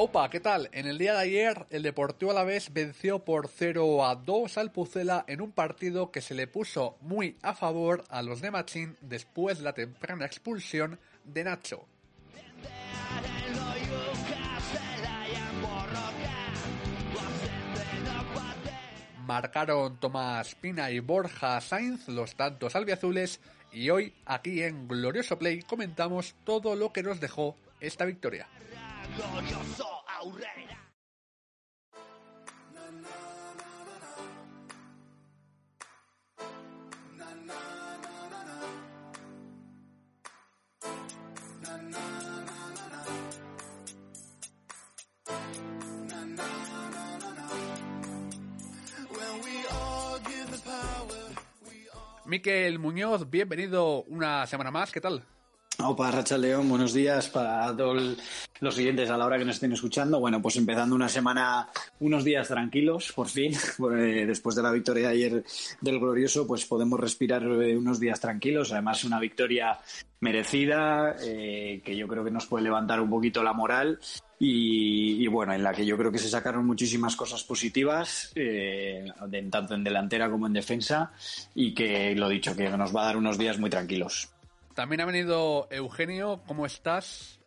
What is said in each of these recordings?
Opa, ¿qué tal? En el día de ayer, el Deportivo Alavés venció por 0 a 2 al Pucela en un partido que se le puso muy a favor a los de Machín después de la temprana expulsión de Nacho. Marcaron Tomás Pina y Borja Sainz los tantos albiazules y hoy aquí en Glorioso Play comentamos todo lo que nos dejó esta victoria. Miquel Muñoz, bienvenido una semana más, ¿qué tal? Opa, Racha León, buenos días para todos los siguientes a la hora que nos estén escuchando. Bueno, pues empezando una semana, unos días tranquilos, por fin, eh, después de la victoria de ayer del Glorioso, pues podemos respirar eh, unos días tranquilos. Además, una victoria merecida, eh, que yo creo que nos puede levantar un poquito la moral y, bueno, en la que yo creo que se sacaron muchísimas cosas positivas, tanto en delantera como en defensa, y que lo dicho, que nos va a dar unos días muy tranquilos. También ha venido Eugenio, ¿cómo estás?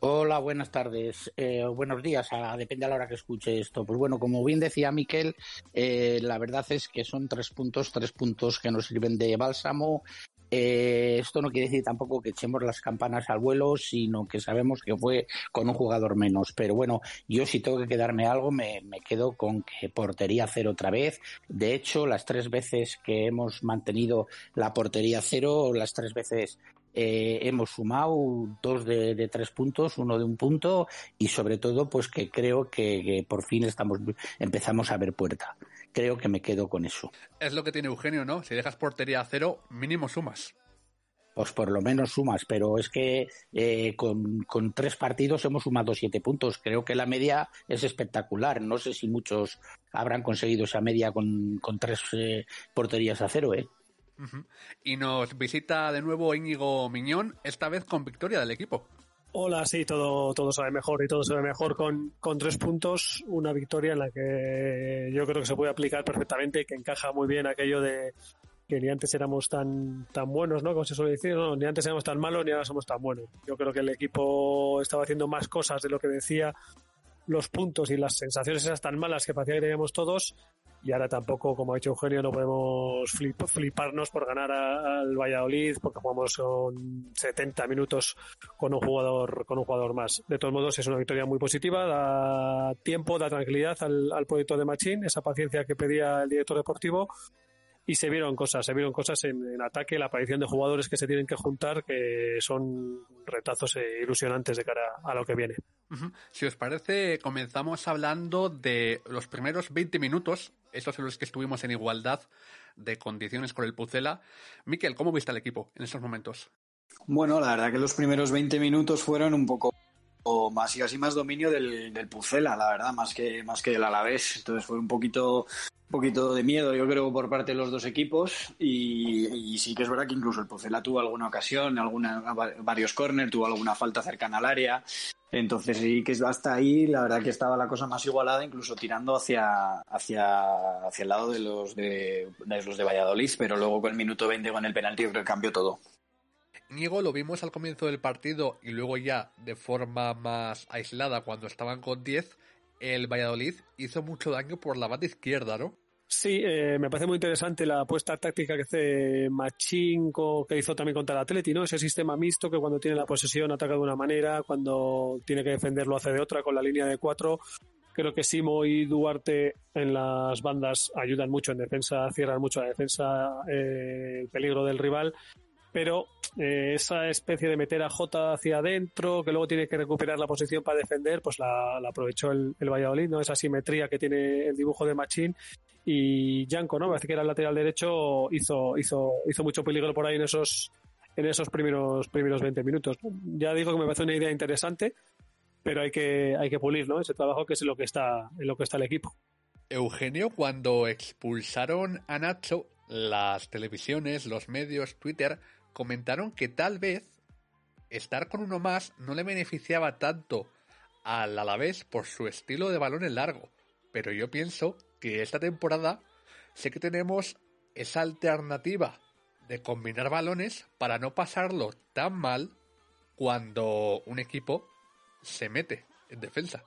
Hola, buenas tardes, eh, buenos días, depende a la hora que escuche esto. Pues bueno, como bien decía Miquel, eh, la verdad es que son tres puntos, tres puntos que nos sirven de bálsamo eh, esto no quiere decir tampoco que echemos las campanas al vuelo, sino que sabemos que fue con un jugador menos. Pero bueno, yo si tengo que quedarme algo, me, quedo con que portería cero otra vez. De hecho, las tres veces que hemos mantenido la portería cero, las tres veces eh, hemos sumado dos de, tres puntos, uno de un punto y sobre todo pues que creo que, que por fin estamos empezamos a ver puerta creo que me quedo con eso. Es lo que tiene Eugenio, ¿no? Si dejas portería a cero, mínimo sumas. Pues por lo menos sumas, pero es que eh, con, tres partidos hemos sumado siete puntos. Creo que la media es espectacular. No sé si muchos habrán conseguido esa media con, tres eh, porterías a cero, ¿eh? Y nos visita de nuevo Íñigo Miñón, esta vez con victoria del equipo. Hola, sí, todo, todo sabe mejor y todo se ve mejor con, con tres puntos. Una victoria en la que yo creo que se puede aplicar perfectamente y que encaja muy bien aquello de que ni antes éramos tan, tan buenos, ¿no? Como se suele decir, no, ni antes éramos tan malos ni ahora somos tan buenos. Yo creo que el equipo estaba haciendo más cosas de lo que decía los puntos y las sensaciones esas tan malas que parecía que teníamos todos y ahora tampoco, como ha dicho Eugenio, no podemos fliparnos por ganar al Valladolid porque jugamos con 70 minutos con un jugador con un jugador más. De todos modos, es una victoria muy positiva, da tiempo, da tranquilidad al, al proyecto de Machín, esa paciencia que pedía el director deportivo y se vieron cosas, se vieron cosas en, ataque, la aparición de jugadores que se tienen que juntar, que son retazos e ilusionantes de cara a lo que viene. Si os parece, comenzamos hablando de los primeros 20 minutos, esos son los que estuvimos en igualdad de condiciones con el Pucela. Miquel, ¿cómo viste al equipo en esos momentos? Bueno, la verdad que los primeros 20 minutos fueron un poco más y casi más dominio del, del Pucela, la verdad, más que, más que del Alavés. Entonces fue un poquito poquito de miedo, yo creo, por parte de los dos equipos. Y, sí que es verdad que incluso el Pucela tuvo alguna ocasión, alguna, varios corners, tuvo alguna falta cercana al área. Entonces sí que hasta ahí la verdad que estaba la cosa más igualada, incluso tirando hacia, hacia, hacia el lado de los de, los de Valladolid, pero luego con el minuto 20 con el penalti yo creo que cambió todo. Niego lo vimos al comienzo del partido y luego ya de forma más aislada cuando estaban con 10, el Valladolid hizo mucho daño por la banda izquierda, ¿no? Sí, eh, me parece muy interesante la apuesta táctica que hace Machinco, que hizo también contra el Atleti, ¿no? Ese sistema mixto que cuando tiene la posesión ataca de una manera, cuando tiene que defender lo hace de otra con la línea de cuatro. Creo que Simo y Duarte en las bandas ayudan mucho en defensa, cierran mucho la defensa, eh, el peligro del rival pero eh, esa especie de meter a Jota hacia adentro, que luego tiene que recuperar la posición para defender, pues la, aprovechó el, el, Valladolid, ¿no? Esa simetría que tiene el dibujo de Machín. Y Janko, ¿no? Parece que era el lateral derecho, hizo, hizo, hizo mucho peligro por ahí en esos, en esos primeros, primeros 20 minutos. Ya digo que me parece una idea interesante, pero hay que, hay que pulir, ¿no? Ese trabajo que es lo que está, en lo que está el equipo. Eugenio, cuando expulsaron a Nacho, las televisiones, los medios, Twitter, comentaron que tal vez estar con uno más no le beneficiaba tanto al Alavés por su estilo de balón en largo, pero yo pienso que esta temporada sé que tenemos esa alternativa de combinar balones para no pasarlo tan mal cuando un equipo se mete en defensa.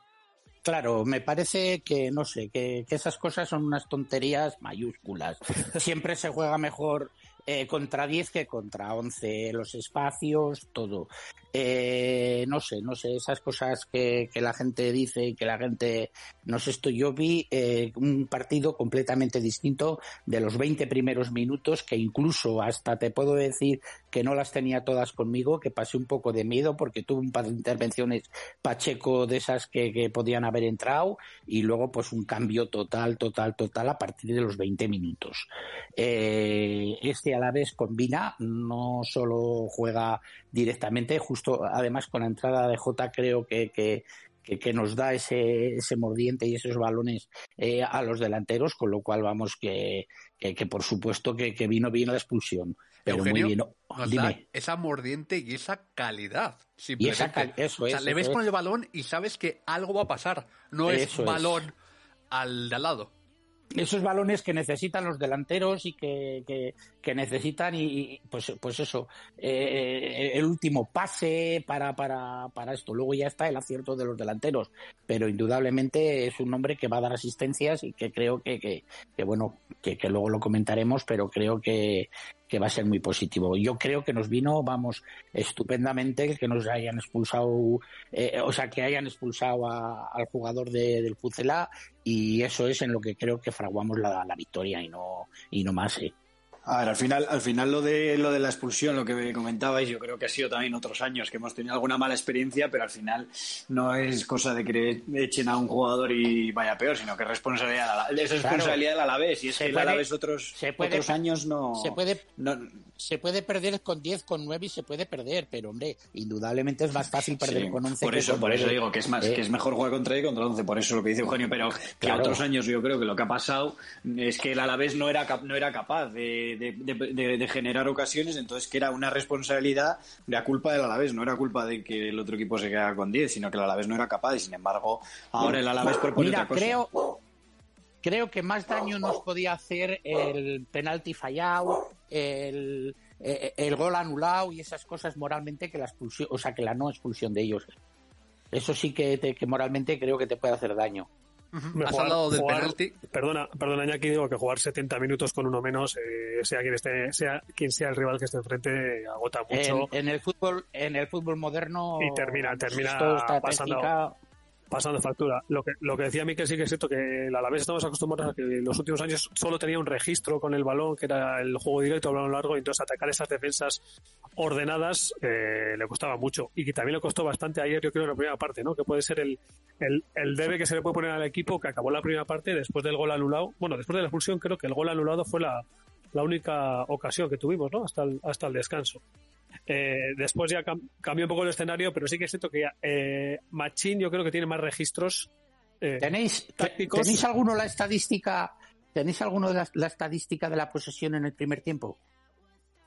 Claro, me parece que, no sé, que, que, esas cosas son unas tonterías mayúsculas. Siempre se juega mejor eh, contra 10 que contra 11, los espacios, todo. Eh, no sé, no sé, esas cosas que, que, la gente dice y que la gente, no sé, esto yo vi eh, un partido completamente distinto de los 20 primeros minutos, que incluso hasta te puedo decir que no las tenía todas conmigo, que pasé un poco de miedo porque tuve un par de intervenciones Pacheco de esas que, que podían haber entrado y luego pues un cambio total, total, total a partir de los 20 minutos. Este a la vez combina, no solo juega directamente, justo además con la entrada de J creo que, que, que, que nos da ese, ese mordiente y esos balones eh, a los delanteros, con lo cual vamos que, que por supuesto que, vino bien la expulsión. Pero Eugenio, muy bien. Da esa mordiente y esa calidad. Y esa cal eso o sea, es, le ves eso con el balón y sabes que algo va a pasar. No es. balón al de al lado. Esos balones que necesitan los delanteros y que, que, necesitan y, pues pues eso eh, el último pase para, para, para esto. Luego ya está el acierto de los delanteros pero indudablemente es un hombre que va a dar asistencias y que creo que, que, que bueno que, que luego lo comentaremos pero creo que, que va a ser muy positivo. Yo creo que nos vino, vamos, estupendamente que nos hayan expulsado, eh, o sea, que hayan expulsado a, al jugador de, del Pucela y eso es en lo que creo que fraguamos la, la victoria y no, y no más. Eh. A ver, al final, al final lo de lo de la expulsión, lo que comentabais, yo creo que ha sido también otros años que hemos tenido alguna mala experiencia, pero al final no es cosa de que echen a un jugador y vaya peor, sino que es responsabilidad, es responsabilidad del Alavés. Y es se que el puede, Alavés otros, se puede, otros años no se puede, no, se puede perder con 10, con 9 y se puede perder, pero hombre, indudablemente es más fácil perder sí, con 11 por que eso, con por 9. eso digo que es más, Eh, que es mejor jugar contra 10 que contra 11, por eso es lo que dice Eugenio, pero que Claro. otros años yo creo que lo que ha pasado es que el Alavés no era, no era capaz de, de- de- de- de generar ocasiones, entonces que era una responsabilidad de la culpa del Alavés, no era culpa de que el otro equipo se quedara con 10, sino que el Alavés no era capaz y sin embargo ahora el Alavés propone Mira, otra cosa. creo, creo que más daño nos podía hacer el penalti fallado, el, eh, el gol anulado y esas cosas moralmente que la expulsión, o sea, que la no expulsión de ellos. Eso sí que, te- que moralmente creo que te puede hacer daño. Has Jugar- hablado del jugar- penalti. Perdona, perdona, Iñaki, digo que jugar 70 minutos con uno menos, eh, sea quien esté, sea quien sea el rival que esté enfrente, agota mucho. En, en el fútbol, en el fútbol moderno Y termina- termina pasando- técnica- pasando factura. Lo que, lo que decía Miquel sí que es cierto que el Alavés estamos acostumbrados a que en los últimos años solo tenía un registro con el balón, que era el juego directo, el balón largo, y entonces atacar esas defensas ordenadas eh, le costaba mucho. Y que también le costó bastante ayer, yo creo, en la primera parte, ¿no? Que puede ser el, el, el debe que se le puede poner al equipo que acabó la primera parte después del gol anulado. Bueno, después de la expulsión creo que el gol anulado fue la, la única ocasión que tuvimos, ¿no? Hasta el, hasta el descanso. Eh, después ya cam- cambió un poco el escenario, pero sí que es cierto que eh, Machín yo creo que tiene más registros. eh, ¿Tenéis, te- tácticos. ¿Tenéis alguno la estadística? ¿Tenéis alguno de la, la estadística de la posesión en el primer tiempo?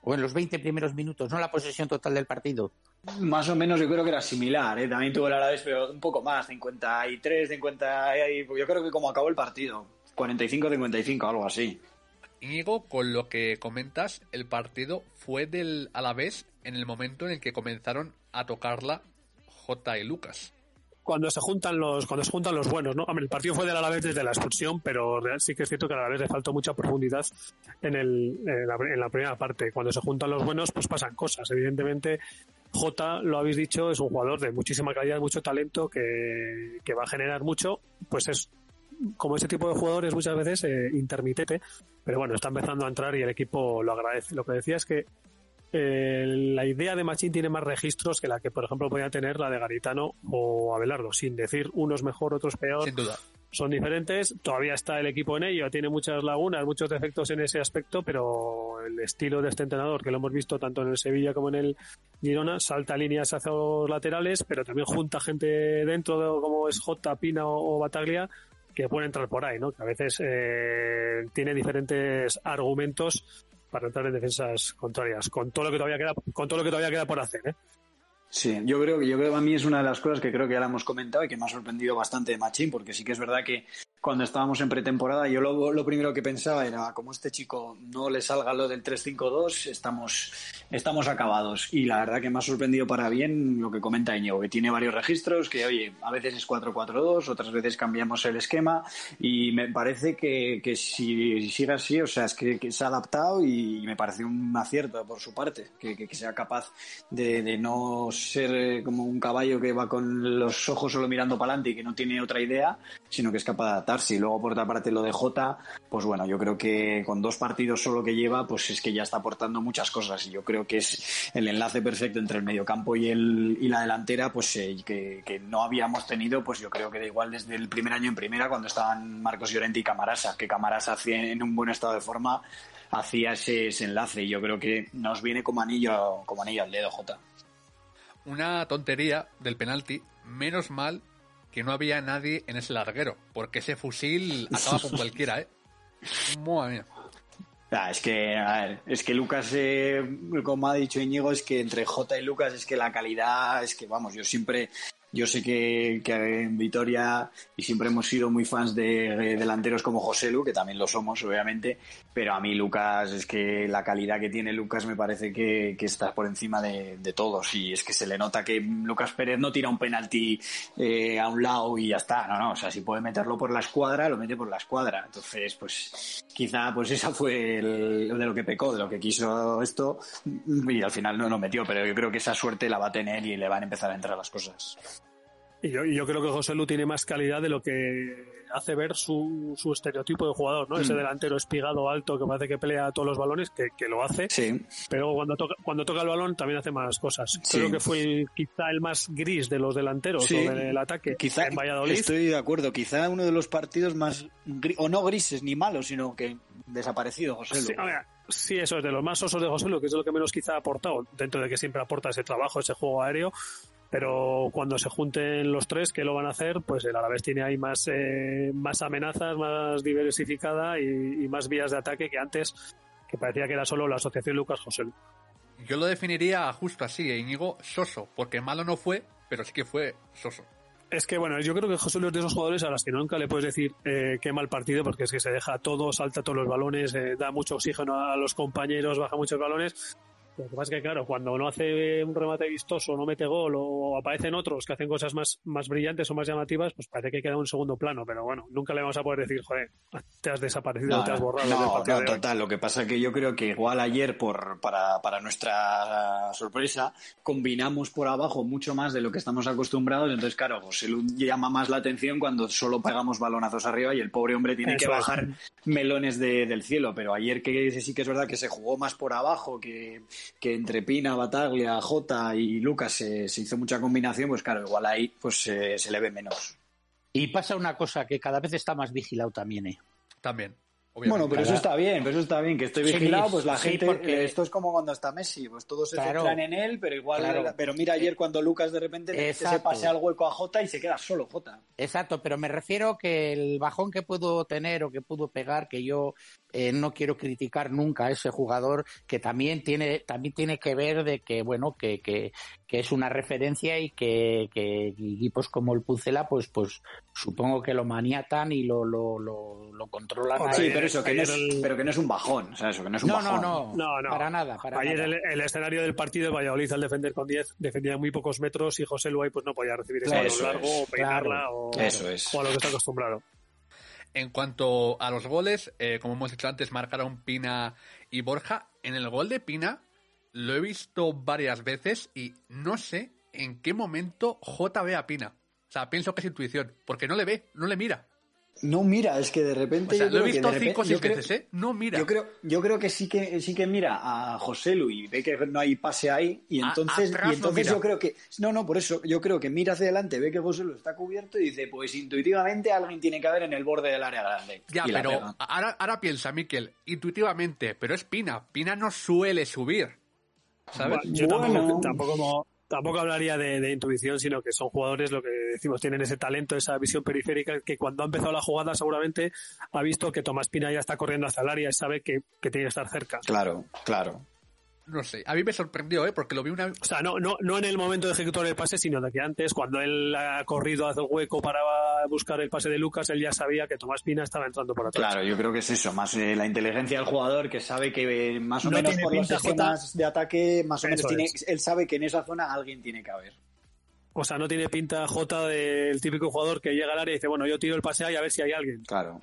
O en los 20 primeros minutos, no la posesión total del partido. Más o menos yo creo que era similar, ¿eh? también tuvo el Alavés, pero un poco más, 53, 50, y- yo creo que como acabó el partido, 45, 55, algo así. Íñigo, con lo que comentas, el partido fue del Alavés en el momento en el que comenzaron a tocarla J y Lucas. cuando se juntan los cuando se juntan los buenos, ¿no? Hombre, el partido fue del Alavés desde la expulsión, pero sí que es cierto que al Alavés le faltó mucha profundidad en, el, en, la, en la primera parte. Cuando se juntan los buenos, pues pasan cosas. Evidentemente, Jota, lo habéis dicho, es un jugador de muchísima calidad, mucho talento, que, que va a generar mucho. Pues es como ese tipo de jugadores muchas veces eh, intermitente, pero bueno, está empezando a entrar y el equipo lo agradece. Lo que decía es que eh, la idea de Machín tiene más registros que la que, por ejemplo, podía tener la de Garitano o Abelardo, sin decir unos mejor, otros peor. Sin duda. Son diferentes, todavía está el equipo en ello, tiene muchas lagunas, muchos defectos en ese aspecto, pero el estilo de este entrenador, que lo hemos visto tanto en el Sevilla como en el Girona, salta líneas hacia los laterales, pero también junta gente dentro, de, como es J, Pina o, o Bataglia, que pueden entrar por ahí, ¿no? Que a veces eh, tiene diferentes argumentos para entrar en defensas contrarias, con todo lo que todavía queda, con todo lo que todavía queda por hacer, ¿eh? Sí, yo creo que yo creo a mí es una de las cosas que creo que ya la hemos comentado y que me ha sorprendido bastante de Machín, porque sí que es verdad que cuando estábamos en pretemporada, yo lo, primero que pensaba era, como este chico no le salga lo del 3-5-2, estamos, acabados. Y la verdad que me ha sorprendido para bien lo que comenta Íñigo, que tiene varios registros, que oye, a veces es 4-4-2, otras veces cambiamos el esquema, y me parece que, si sigue así, o sea, es que, se ha adaptado y me parece un acierto por su parte, que, sea capaz de, de, no ser eh, como un caballo que va con los ojos solo mirando para adelante y que no tiene otra idea, sino que es capaz de adaptar si luego por otra parte lo de Jota, pues bueno, yo creo que con dos partidos solo que lleva, pues es que ya está aportando muchas cosas. Y yo creo que es el enlace perfecto entre el mediocampo y, el, y la delantera, pues eh, que, que, no habíamos tenido, pues yo creo que da igual desde el primer año en primera cuando estaban Marcos Llorente y Camarasa, que Camarasa hacía en un buen estado de forma hacía ese, ese enlace. Y yo creo que nos viene como anillo, como anillo al dedo, Jota. Una tontería del penalti, menos mal que no había nadie en ese larguero, porque ese fusil acaba con cualquiera, ¿eh? Madre mía. Ah, es que, a ver, es que Lucas, eh, como ha dicho Íñigo, es que entre J y Lucas es que la calidad, es que vamos, yo siempre yo sé que, que, en Vitoria y siempre hemos sido muy fans de, de, delanteros como José Lu, que también lo somos, obviamente, pero a mí Lucas, es que la calidad que tiene Lucas me parece que, que está por encima de, de, todos y es que se le nota que Lucas Pérez no tira un penalti eh, a un lado y ya está, no, no, o sea, si puede meterlo por la escuadra, lo mete por la escuadra. Entonces, pues quizá pues esa fue el, de lo que pecó, de lo que quiso esto y al final no lo metió, pero yo creo que esa suerte la va a tener y le van a empezar a entrar las cosas. Y yo, y yo creo que José Lu tiene más calidad de lo que hace ver su, su estereotipo de jugador, ¿no? Mm. Ese delantero espigado, alto, que parece que pelea todos los balones, que, que lo hace. Sí. Pero cuando toca, cuando toca el balón también hace más cosas. Sí. Creo que fue quizá el más gris de los delanteros sí. o del ataque quizá, en Valladolid. Estoy de acuerdo. Quizá uno de los partidos más, gris, o no grises ni malos, sino que desaparecido, José Lu. Sí, Sí, eso es de los más osos de José Lu, que es lo que menos quizá ha aportado, dentro de que siempre aporta ese trabajo, ese juego aéreo, pero cuando se junten los tres que lo van a hacer, pues el Alavés tiene ahí más, eh, más amenazas, más diversificada y, y, más vías de ataque que antes, que parecía que era solo la asociación Lucas José. Yo lo definiría justo así, Íñigo, soso, porque malo no fue, pero sí que fue soso. Es que bueno, yo creo que José Luis es de esos jugadores a los que nunca le puedes decir eh, qué mal partido, porque es que se deja todo, salta todos los balones, eh, da mucho oxígeno a los compañeros, baja muchos balones, lo que pasa es que, claro, cuando no hace un remate vistoso, no mete gol o aparecen otros que hacen cosas más, más brillantes o más llamativas, pues parece que queda un segundo plano. Pero bueno, nunca le vamos a poder decir, joder, te has desaparecido, no, te has borrado. No, no total. Lo que pasa es que yo creo que igual ayer, por, para, para nuestra sorpresa, combinamos por abajo mucho más de lo que estamos acostumbrados. Entonces, claro, José Lu llama más la atención cuando solo pegamos balonazos arriba y el pobre hombre tiene Eso que bajar es. melones de, del cielo. Pero ayer que sí que es verdad que se jugó más por abajo, que que entre Pina, Bataglia, Jota y Lucas se, se, hizo mucha combinación, pues claro, igual ahí pues eh, se le ve menos. Y pasa una cosa que cada vez está más vigilado también, ¿eh? También. Obviamente. Bueno, pero eso está bien, pero eso está bien, que estoy vigilado, sí, pues la sí, gente, porque... esto es como cuando está Messi, pues todos se claro, centran en él, pero igual, claro. pero mira ayer cuando Lucas de repente se pase al hueco a Jota y se queda solo Jota. Exacto, pero me refiero que el bajón que pudo tener o que pudo pegar, que yo eh, no quiero criticar nunca a ese jugador, que también tiene, también tiene que ver de que, bueno, que, que, que es una referencia y que, que equipos como el Pucela, pues, pues supongo que lo maniatan y lo, lo, lo, lo controlan. Sí, pero eso, que no es, el... pero que no es un bajón, o sea, eso, que no es un no, bajón. No, no, no, para nada. Para Ayer nada. El, el, escenario del partido, Valladolid al defender con 10, defendía muy pocos metros y José Luay pues no podía recibir ese balón largo es, o peinarla claro, o, eso es. o a lo que está acostumbrado. En cuanto a los goles, eh, como hemos dicho antes, marcaron Pina y Borja. En el gol de Pina lo he visto varias veces y no sé en qué momento J ve a Pina. O sea, pienso que es intuición, porque no le ve, no le mira. No mira, es que de repente. O sea, yo lo he visto cinco o seis veces, ¿eh? No mira. Yo creo, yo creo que sí que sí que mira a José Lu y ve que no hay pase ahí y entonces, a, y entonces no yo creo que no, no, por eso yo creo que mira hacia adelante, ve que José Lu está cubierto y dice, pues intuitivamente alguien tiene que haber en el borde del área grande. Ya, pero ahora, ahora piensa, Miquel, intuitivamente, pero es Pina. Pina no suele subir. ¿Sabes? Bueno, yo tampoco, tampoco tampoco hablaría de, intuición, sino que son jugadores, lo que decimos, tienen ese talento, esa visión periférica, que cuando ha empezado la jugada seguramente ha visto que Tomás Pina ya está corriendo hacia el área y sabe que, que tiene que estar cerca. Claro, claro. No sé, a mí me sorprendió, ¿eh? Porque lo vi una... O sea, no, no, no en el momento de ejecutar el pase, sino de que antes, cuando él ha corrido hacia el hueco para buscar el pase de Lucas, él ya sabía que Tomás Pina estaba entrando por atrás. Claro, yo creo que es eso, más eh, la inteligencia del jugador que sabe que eh, más o menos por los esquemas de ataque, más o menos tiene, él sabe que en esa zona alguien tiene que haber. O sea, no tiene pinta J del típico jugador que llega al área y dice, bueno, yo tiro el pase ahí a ver si hay alguien. Claro.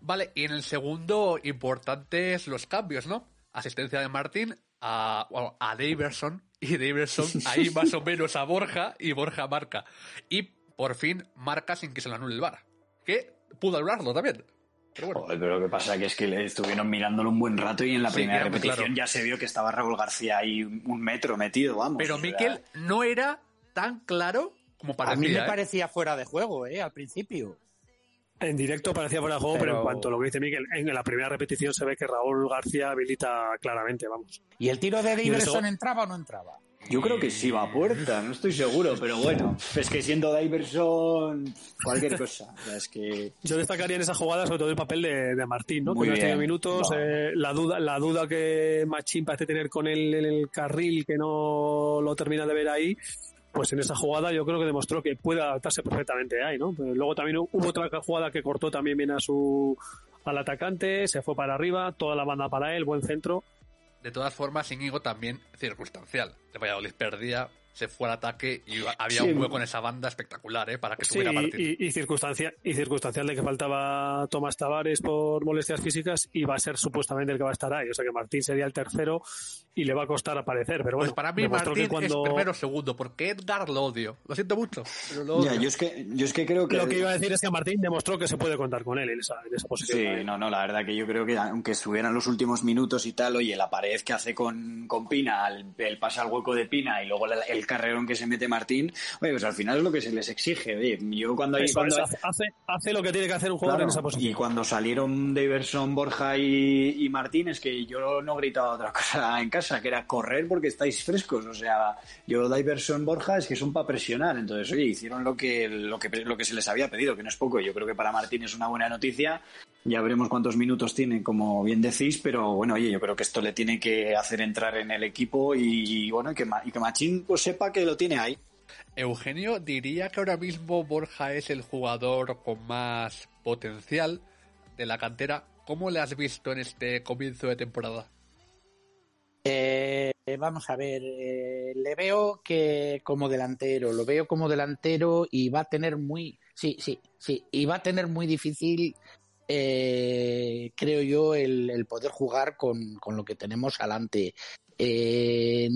Vale, y en el segundo, importantes los cambios, ¿no? Asistencia de Martín a, bueno, a Daverson, y Daverson ahí más o menos a Borja, y Borja marca. Y por fin marca sin que se lo anule el bar. Que pudo hablarlo también. Pero bueno. Joder, pero lo que pasa que es que le estuvieron mirándolo un buen rato y en la Sí, primera era muy repetición claro. ya se vio que estaba Raúl García ahí un metro metido, vamos. Pero Miquel no era tan claro como parecía. a mí me ¿eh? parecía fuera de juego, ¿eh? Al principio. En directo parecía fuera de juego, pero... Pero- en cuanto a lo que dice Miguel, en la primera repetición se ve que Raúl García habilita claramente, vamos. ¿Y el tiro de eso- Diverson entraba o no entraba? Yo creo que sí va a puerta, no estoy seguro, pero bueno, es que siendo Diverson, cualquier cosa. O sea, es que Yo destacaría en esa jugada sobre todo el papel de, de Martín, ¿no? Muy que no bien. minutos, No. eh, la duda, la duda que Machín parece tener con él en el carril, que no lo termina de ver ahí, pues en esa jugada yo creo que demostró que puede adaptarse perfectamente ahí, ¿no? Pero luego también hubo otra jugada que cortó también bien a su al atacante, se fue para arriba, toda la banda para él, buen centro. De todas formas, Íñigo también circunstancial. El Valladolid perdía, se fue al ataque y había Sí. un hueco en esa banda espectacular, ¿eh? Para que Sí, subiera Martín. y, y, circunstancia, y circunstancial de que faltaba Tomás Tavares por molestias físicas y va a ser supuestamente el que va a estar ahí. O sea que Martín sería el tercero y le va a costar aparecer. Pero Pues bueno, para mí demostró Martín que cuando... es primero o segundo, porque Edgar lo odio. Lo siento mucho, pero lo odio. ya, yo es que yo es que creo que Lo que iba a decir es que Martín demostró que se puede contar con él en esa, en esa posición. Sí, no, no, la verdad que yo creo que aunque estuvieran los últimos minutos y tal, oye, la pared que hace con, con Pina, el, el pase al hueco de Pina y luego el, el carrerón que se mete Martín, oye, pues al final es lo que se les exige. Oye, yo cuando hay Eso cuando es, hace, hace, hace lo que tiene que hacer un jugador Claro, en esa posición. Y cuando salieron Daverson, Borja y, y Martín, es que yo no gritaba otra cosa en casa, que era correr porque estáis frescos. O sea, yo Daverson, Borja, es que son para presionar. Entonces, oye, hicieron lo que, lo, que, lo que se les había pedido, que no es poco. Yo creo que para Martín es una buena noticia. Ya veremos cuántos minutos tiene, como bien decís, pero bueno, oye, yo creo que esto le tiene que hacer entrar en el equipo y, y, bueno, y que, y que Machín pues sepa que lo tiene ahí. Eugenio diría que ahora mismo Borja es el jugador con más potencial de la cantera. ¿Cómo le has visto en este comienzo de temporada? Eh, vamos a ver, eh, le veo que como delantero, lo veo como delantero y va a tener muy, sí, sí, sí, y va a tener muy difícil, eh, creo yo, el, poder jugar con, con lo que tenemos adelante. Eh,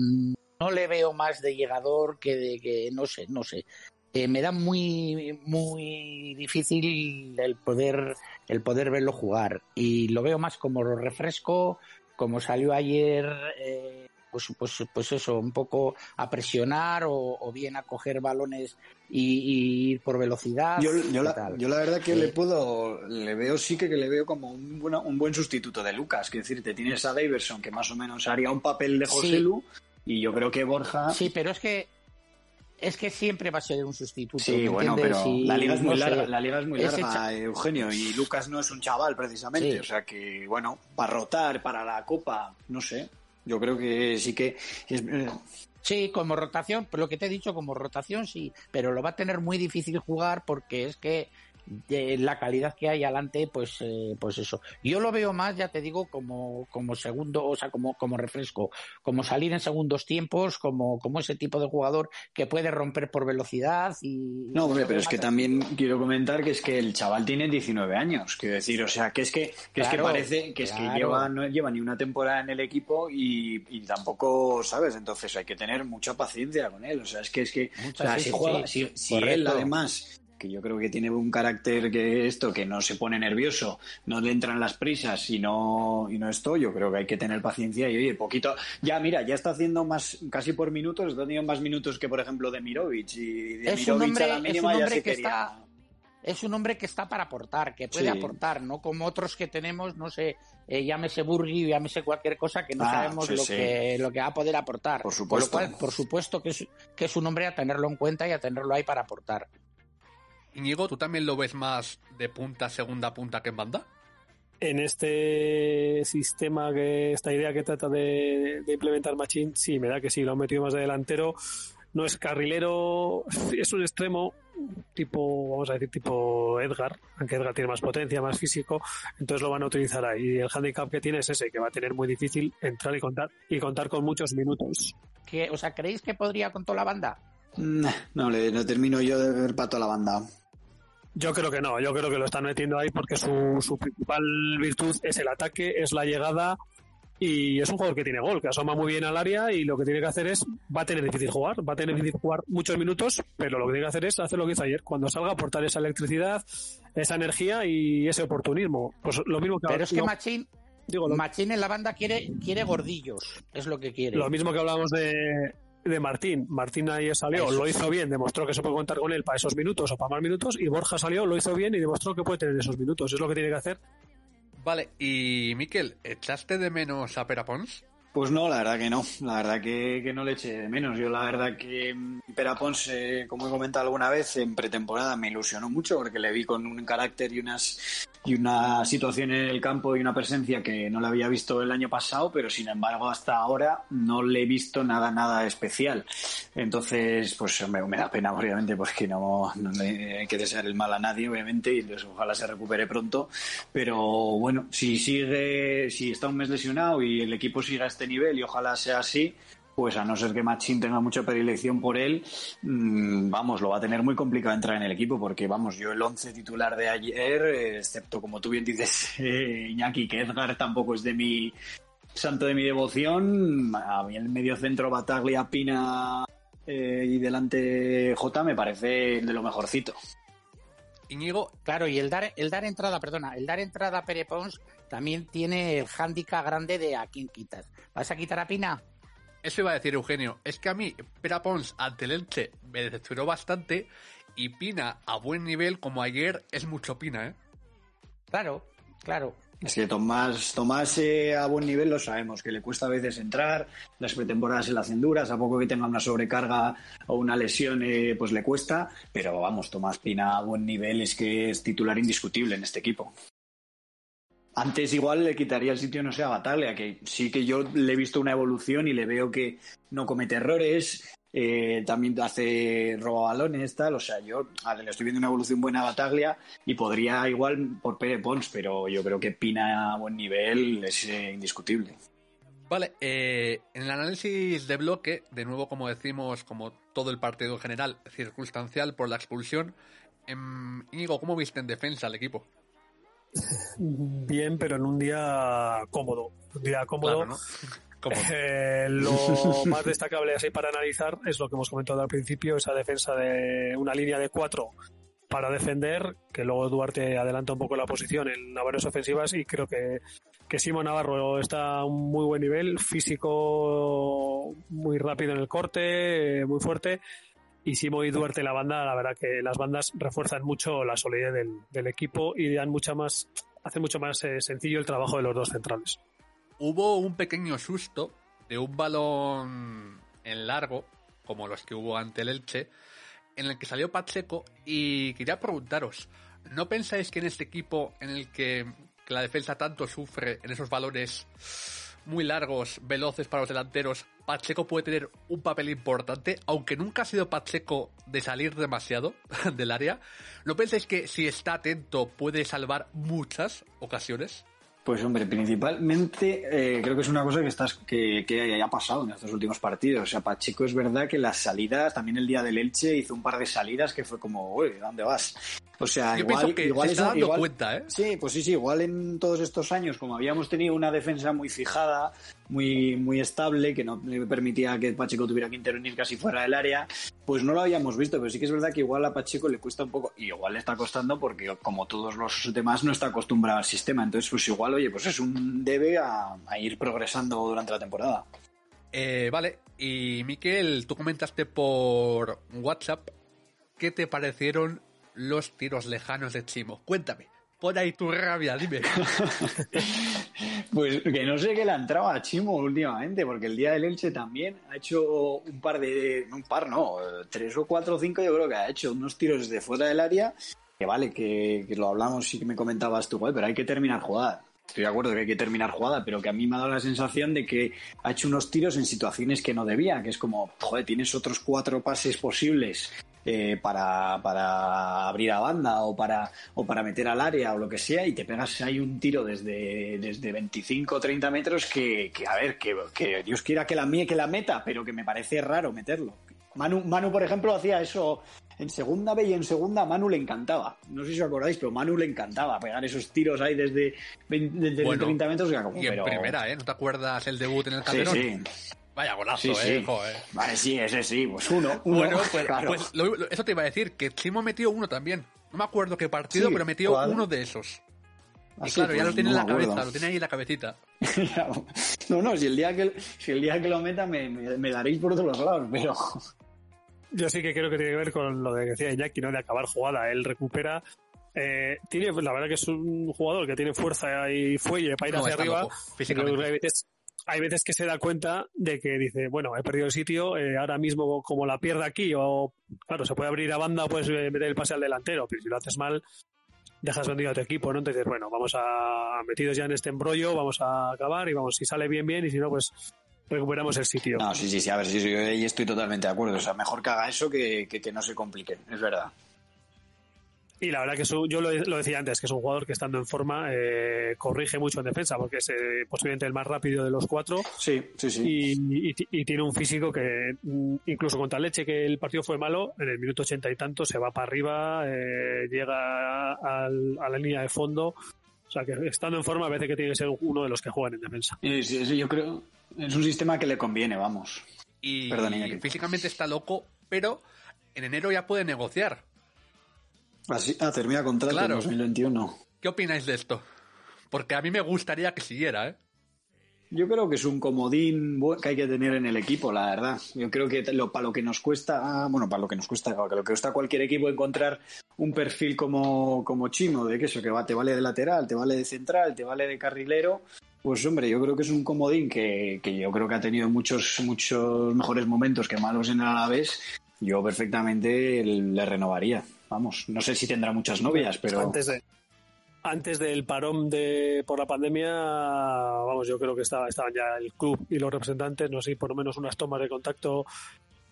no le veo más de llegador que de que, no sé, no sé. Eh, me da muy, muy difícil el poder, el poder verlo jugar y lo veo más como refresco, como salió ayer, eh, pues, pues, pues eso, un poco a presionar o, o bien a coger balones y, y ir por velocidad. Yo, yo, ¿qué la, tal? yo la verdad que Eh, le puedo, le veo sí que, que le veo como un, buena- un buen sustituto de Lucas. Que decir, te tienes a Daverson que más o menos haría un papel de José Sí. Lu y yo creo que Borja. Sí, pero es que es que siempre va a ser un sustituto. Sí, ¿me bueno, pero la liga es muy no sé, larga, la liga es muy larga, Eugenio, y Lucas no es un chaval precisamente, Sí. o sea que bueno, para rotar, para la copa, no sé. Yo creo que sí que es, eh, Sí, como rotación, por lo que te he dicho, como rotación sí, pero lo va a tener muy difícil jugar porque es que de la calidad que hay adelante, pues, eh, pues eso. Yo lo veo más, ya te digo, como, como segundo, o sea, como, como refresco, como salir en segundos tiempos, como, como ese tipo de jugador que puede romper por velocidad y. No, hombre, pero es que también quiero comentar que es que el chaval tiene 19 años, quiero decir, o sea, que es que, que es que parece que es que lleva no lleva ni una temporada en el equipo y, y tampoco, ¿sabes? Entonces hay que tener mucha paciencia con él, o sea, es que es que o sea, si juega, si, si él además que yo creo que tiene un carácter que esto, que no se pone nervioso, no le entran las prisas y no, y no esto, yo creo que hay que tener paciencia y oye, poquito, ya mira, ya está haciendo más, casi por minutos, está teniendo más minutos que por ejemplo de Mirovic y de Es un Mirovic hombre- a la mínima un ya se que quería. está- es un hombre que está para aportar, que puede Sí. aportar, no como otros que tenemos, no sé, eh, llámese Burgi, llámese cualquier cosa que no Ah, sabemos sí, lo sí. que lo que va a poder aportar. Por supuesto. lo cual, por supuesto que es, que es un hombre a tenerlo en cuenta y a tenerlo ahí para aportar. Íñigo, ¿tú también lo ves más de punta, segunda punta que en banda? en este sistema, que esta idea que trata de, de implementar Machine, sí, me da que sí, lo han metido más de delantero. No es carrilero, es un extremo tipo, vamos a decir, tipo Edgar, aunque Edgar tiene más potencia, más físico, entonces lo van a utilizar ahí. Y el handicap que tiene es ese, que va a tener muy difícil entrar y contar, y contar con muchos minutos. ¿Qué, o sea, ¿creéis que podría con toda la banda? Nah, No, le, no termino yo de ver pato a la banda. Yo creo que no, yo creo que lo están metiendo ahí porque su, su principal virtud es el ataque, es la llegada y es un jugador que tiene gol, que asoma muy bien al área y lo que tiene que hacer es, va a tener difícil jugar, va a tener difícil jugar muchos minutos, pero lo que tiene que hacer es hacer lo que hizo ayer, cuando salga aportar esa electricidad, esa energía y ese oportunismo. Pues lo mismo que Pero es que lo- Machín, digo, Machín en la banda quiere, quiere gordillos, es lo que quiere. lo mismo que hablábamos de, de Martín. Martín ahí salió, Eso lo hizo bien, demostró que se puede contar con él para esos minutos o para más minutos, y Borja salió, lo hizo bien y demostró que puede tener esos minutos. Es lo que tiene que hacer. Vale, y Miquel, ¿echaste de menos a Perapons? Pues no, la verdad que no. La verdad que, que no le eché de menos. Yo la verdad que mm, Perapons, eh, como he comentado alguna vez, en pretemporada me ilusionó mucho porque le vi con un carácter y unas y una situación en el campo y una presencia que no la había visto el año pasado, pero sin embargo hasta ahora no le he visto nada, nada especial. Entonces, pues me, me da pena, obviamente, porque no, no le hay que desear el mal a nadie, obviamente, y pues, ojalá se recupere pronto. Pero bueno, si sigue, si está un mes lesionado y el equipo sigue a este nivel y ojalá sea así, pues a no ser que Machín tenga mucha predilección por él, mm, vamos, lo va a tener muy complicado entrar en el equipo porque, vamos, yo el 11 titular de ayer, excepto como tú bien dices, eh, Iñaki, que Edgar tampoco es de mi santo de mi devoción, a mí el medio centro Bataglia, Pina eh, y delante J me parece de lo mejorcito. Íñigo, Claro, y el dar, el dar entrada, perdona, el dar entrada a Pere Pons también tiene el hándicap grande de a quién quitas. ¿Vas a quitar a Pina? eso iba a decir Eugenio, es que a mí Perapons ante el Elche me decepcionó bastante y Pina a buen nivel como ayer es mucho Pina, ¿eh? Claro, claro. Es que Tomás, Tomás eh, a buen nivel lo sabemos, que le cuesta a veces entrar, las pretemporadas se le hacen duras, a poco que tenga una sobrecarga o una lesión, eh, pues le cuesta, pero vamos, Tomás Pina a buen nivel es que es titular indiscutible en este equipo. Antes igual le quitaría el sitio, no sé, a Bataglia, que sí que yo le he visto una evolución y le veo que no comete errores, eh, también hace roba balones, tal, o sea, yo le estoy viendo una evolución buena a Bataglia y podría igual por Pere Pons, pero yo creo que Pina a buen nivel es eh, indiscutible. Vale, eh, en el análisis de bloque, de nuevo como decimos, como todo el partido en general, circunstancial por la expulsión, em, Íñigo, ¿cómo viste en defensa al equipo? Bien, pero en un día cómodo. Un día cómodo. Claro, ¿no? Como- Eh, lo más destacable así para analizar es lo que hemos comentado al principio, esa defensa de una línea de cuatro para defender, que luego Duarte adelanta un poco la posición en labores ofensivas y creo que, que Simo Navarro está a un muy buen nivel, físico muy rápido en el corte, muy fuerte. Y Simo y Duarte la banda, la verdad que las bandas refuerzan mucho la solidez del, del equipo y dan mucha más, hacen mucho más eh, sencillo el trabajo de los dos centrales. Hubo un pequeño susto de un balón en largo, como los que hubo ante el Elche, en el que salió Pacheco y quería preguntaros, ¿no pensáis que en este equipo en el que, que la defensa tanto sufre en esos valores muy largos, veloces para los delanteros, Pacheco puede tener un papel importante, aunque nunca ha sido Pacheco de salir demasiado del área? ¿No pensáis que si está atento puede salvar muchas ocasiones? Pues hombre, principalmente eh, creo que es una cosa que estás que, que ha pasado en estos últimos partidos. O sea, Pacheco es verdad que las salidas, también el día del Elche hizo un par de salidas que fue como, uy, ¿a dónde vas? O sea, Yo igual, que igual se está dando igual- cuenta, ¿eh? Sí, pues sí, sí, igual en todos estos años, como habíamos tenido una defensa muy fijada, muy, muy estable, que no permitía que Pacheco tuviera que intervenir casi fuera del área, pues no lo habíamos visto, pero sí que es verdad que igual a Pacheco le cuesta un poco, y igual le está costando porque como todos los demás no está acostumbrado al sistema, entonces pues igual, oye, pues es un debe a, a ir progresando durante la temporada. Eh, vale, y Miquel, tú comentaste por WhatsApp qué te parecieron los tiros lejanos de Chimo. Cuéntame, pon ahí tu rabia, dime. Pues que no sé qué le ha entrado a Chimo últimamente, porque el día del Elche también ha hecho un par de. Un par, no, tres o cuatro o cinco, yo creo que ha hecho unos tiros de fuera del área. Que vale, que, lo hablamos y que me comentabas tú, "Joder, pero hay que terminar jugar. estoy de acuerdo que hay que terminar jugada, pero que a mí me ha dado la sensación de que ha hecho unos tiros en situaciones que no debía, que es como, joder, tienes otros cuatro pases posibles eh, para, para abrir a banda o para, o para meter al área o lo que sea y te pegas ahí un tiro desde, desde 25 o 30 metros que, que a ver, que, que, Dios quiera que la mía que la meta, pero que me parece raro meterlo. Manu, Manu, por ejemplo, hacía eso en segunda B y en segunda Manu le encantaba. No sé si os acordáis, pero Manu le encantaba pegar esos tiros ahí desde, 20, desde Bueno, 30 metros. Como, Y en pero... primera, ¿eh? ¿No te acuerdas el debut en el Sí, Calderón? sí. Vaya golazo, Sí, ¿eh? sí. Joder. Vale, sí, ese sí, pues uno. uno Bueno, pues, claro. pues lo- lo- eso te iba a decir, que Chimo metió uno también. No me acuerdo qué partido, Sí, pero metió ¿cuál? uno de esos. Ah, y sí, claro, ya pues lo tiene no en la cabeza, lo tiene ahí en la cabecita. no, no, si el día que, si el, día que lo meta me, me, me daréis por otros lados, pero... Yo sí que creo que tiene que ver con lo de que decía Iñaki, ¿no? De acabar jugada. Él recupera. eh, tiene, la verdad que es un jugador que tiene fuerza y fuelle para ir No, hacia arriba. loco, físicamente. Hay veces, que se da cuenta de que dice, bueno, he perdido el sitio, eh, ahora mismo como la pierda aquí, o claro, se puede abrir a banda, puedes eh, meter el pase al delantero, pero si lo haces mal, dejas vendido a tu equipo, ¿no? Entonces, bueno, vamos a, metidos ya en este embrollo, vamos a acabar y vamos, si sale bien, bien, y si no, pues recuperamos el sitio. No, sí, sí, sí, a ver, sí, sí, yo ahí estoy totalmente de acuerdo. O sea, mejor que haga eso que, que, que no se complique, es verdad. Y la verdad que su- yo lo, lo decía antes, que es un jugador que estando en forma eh, corrige mucho en defensa, porque es eh, posiblemente el más rápido de los cuatro Sí, sí, sí. y, y- y tiene un físico que mm, incluso contra Leche, que el partido fue malo, en el minuto ochenta y tanto se va para arriba, eh, llega al- a la línea de fondo. O sea que estando en forma parece que tiene que ser uno de los que juegan en defensa. Sí, sí, sí, yo creo es un sistema que le conviene, vamos. Y Perdón, físicamente está loco, pero en enero ya puede negociar. Así, ah, termina contrato Claro. en 2021. ¿Qué opináis de esto? Porque a mí me gustaría que siguiera, ¿eh? Yo creo que es un comodín que hay que tener en el equipo, la verdad. Yo creo que lo, para lo que nos cuesta, ah, bueno, para lo que nos cuesta, para lo que cuesta a cualquier equipo encontrar un perfil como, como Chimo, de que eso, que va, te vale de lateral, te vale de central, te vale de carrilero, pues hombre, yo creo que es un comodín que, que yo creo que ha tenido muchos, muchos mejores momentos que malos en el Alavés. Yo perfectamente le renovaría. Vamos, no sé si tendrá muchas novias, pero... Antes de antes del parón de por la pandemia, vamos, yo creo que estaba, estaban ya el club y los representantes, no sé, por lo menos unas tomas de contacto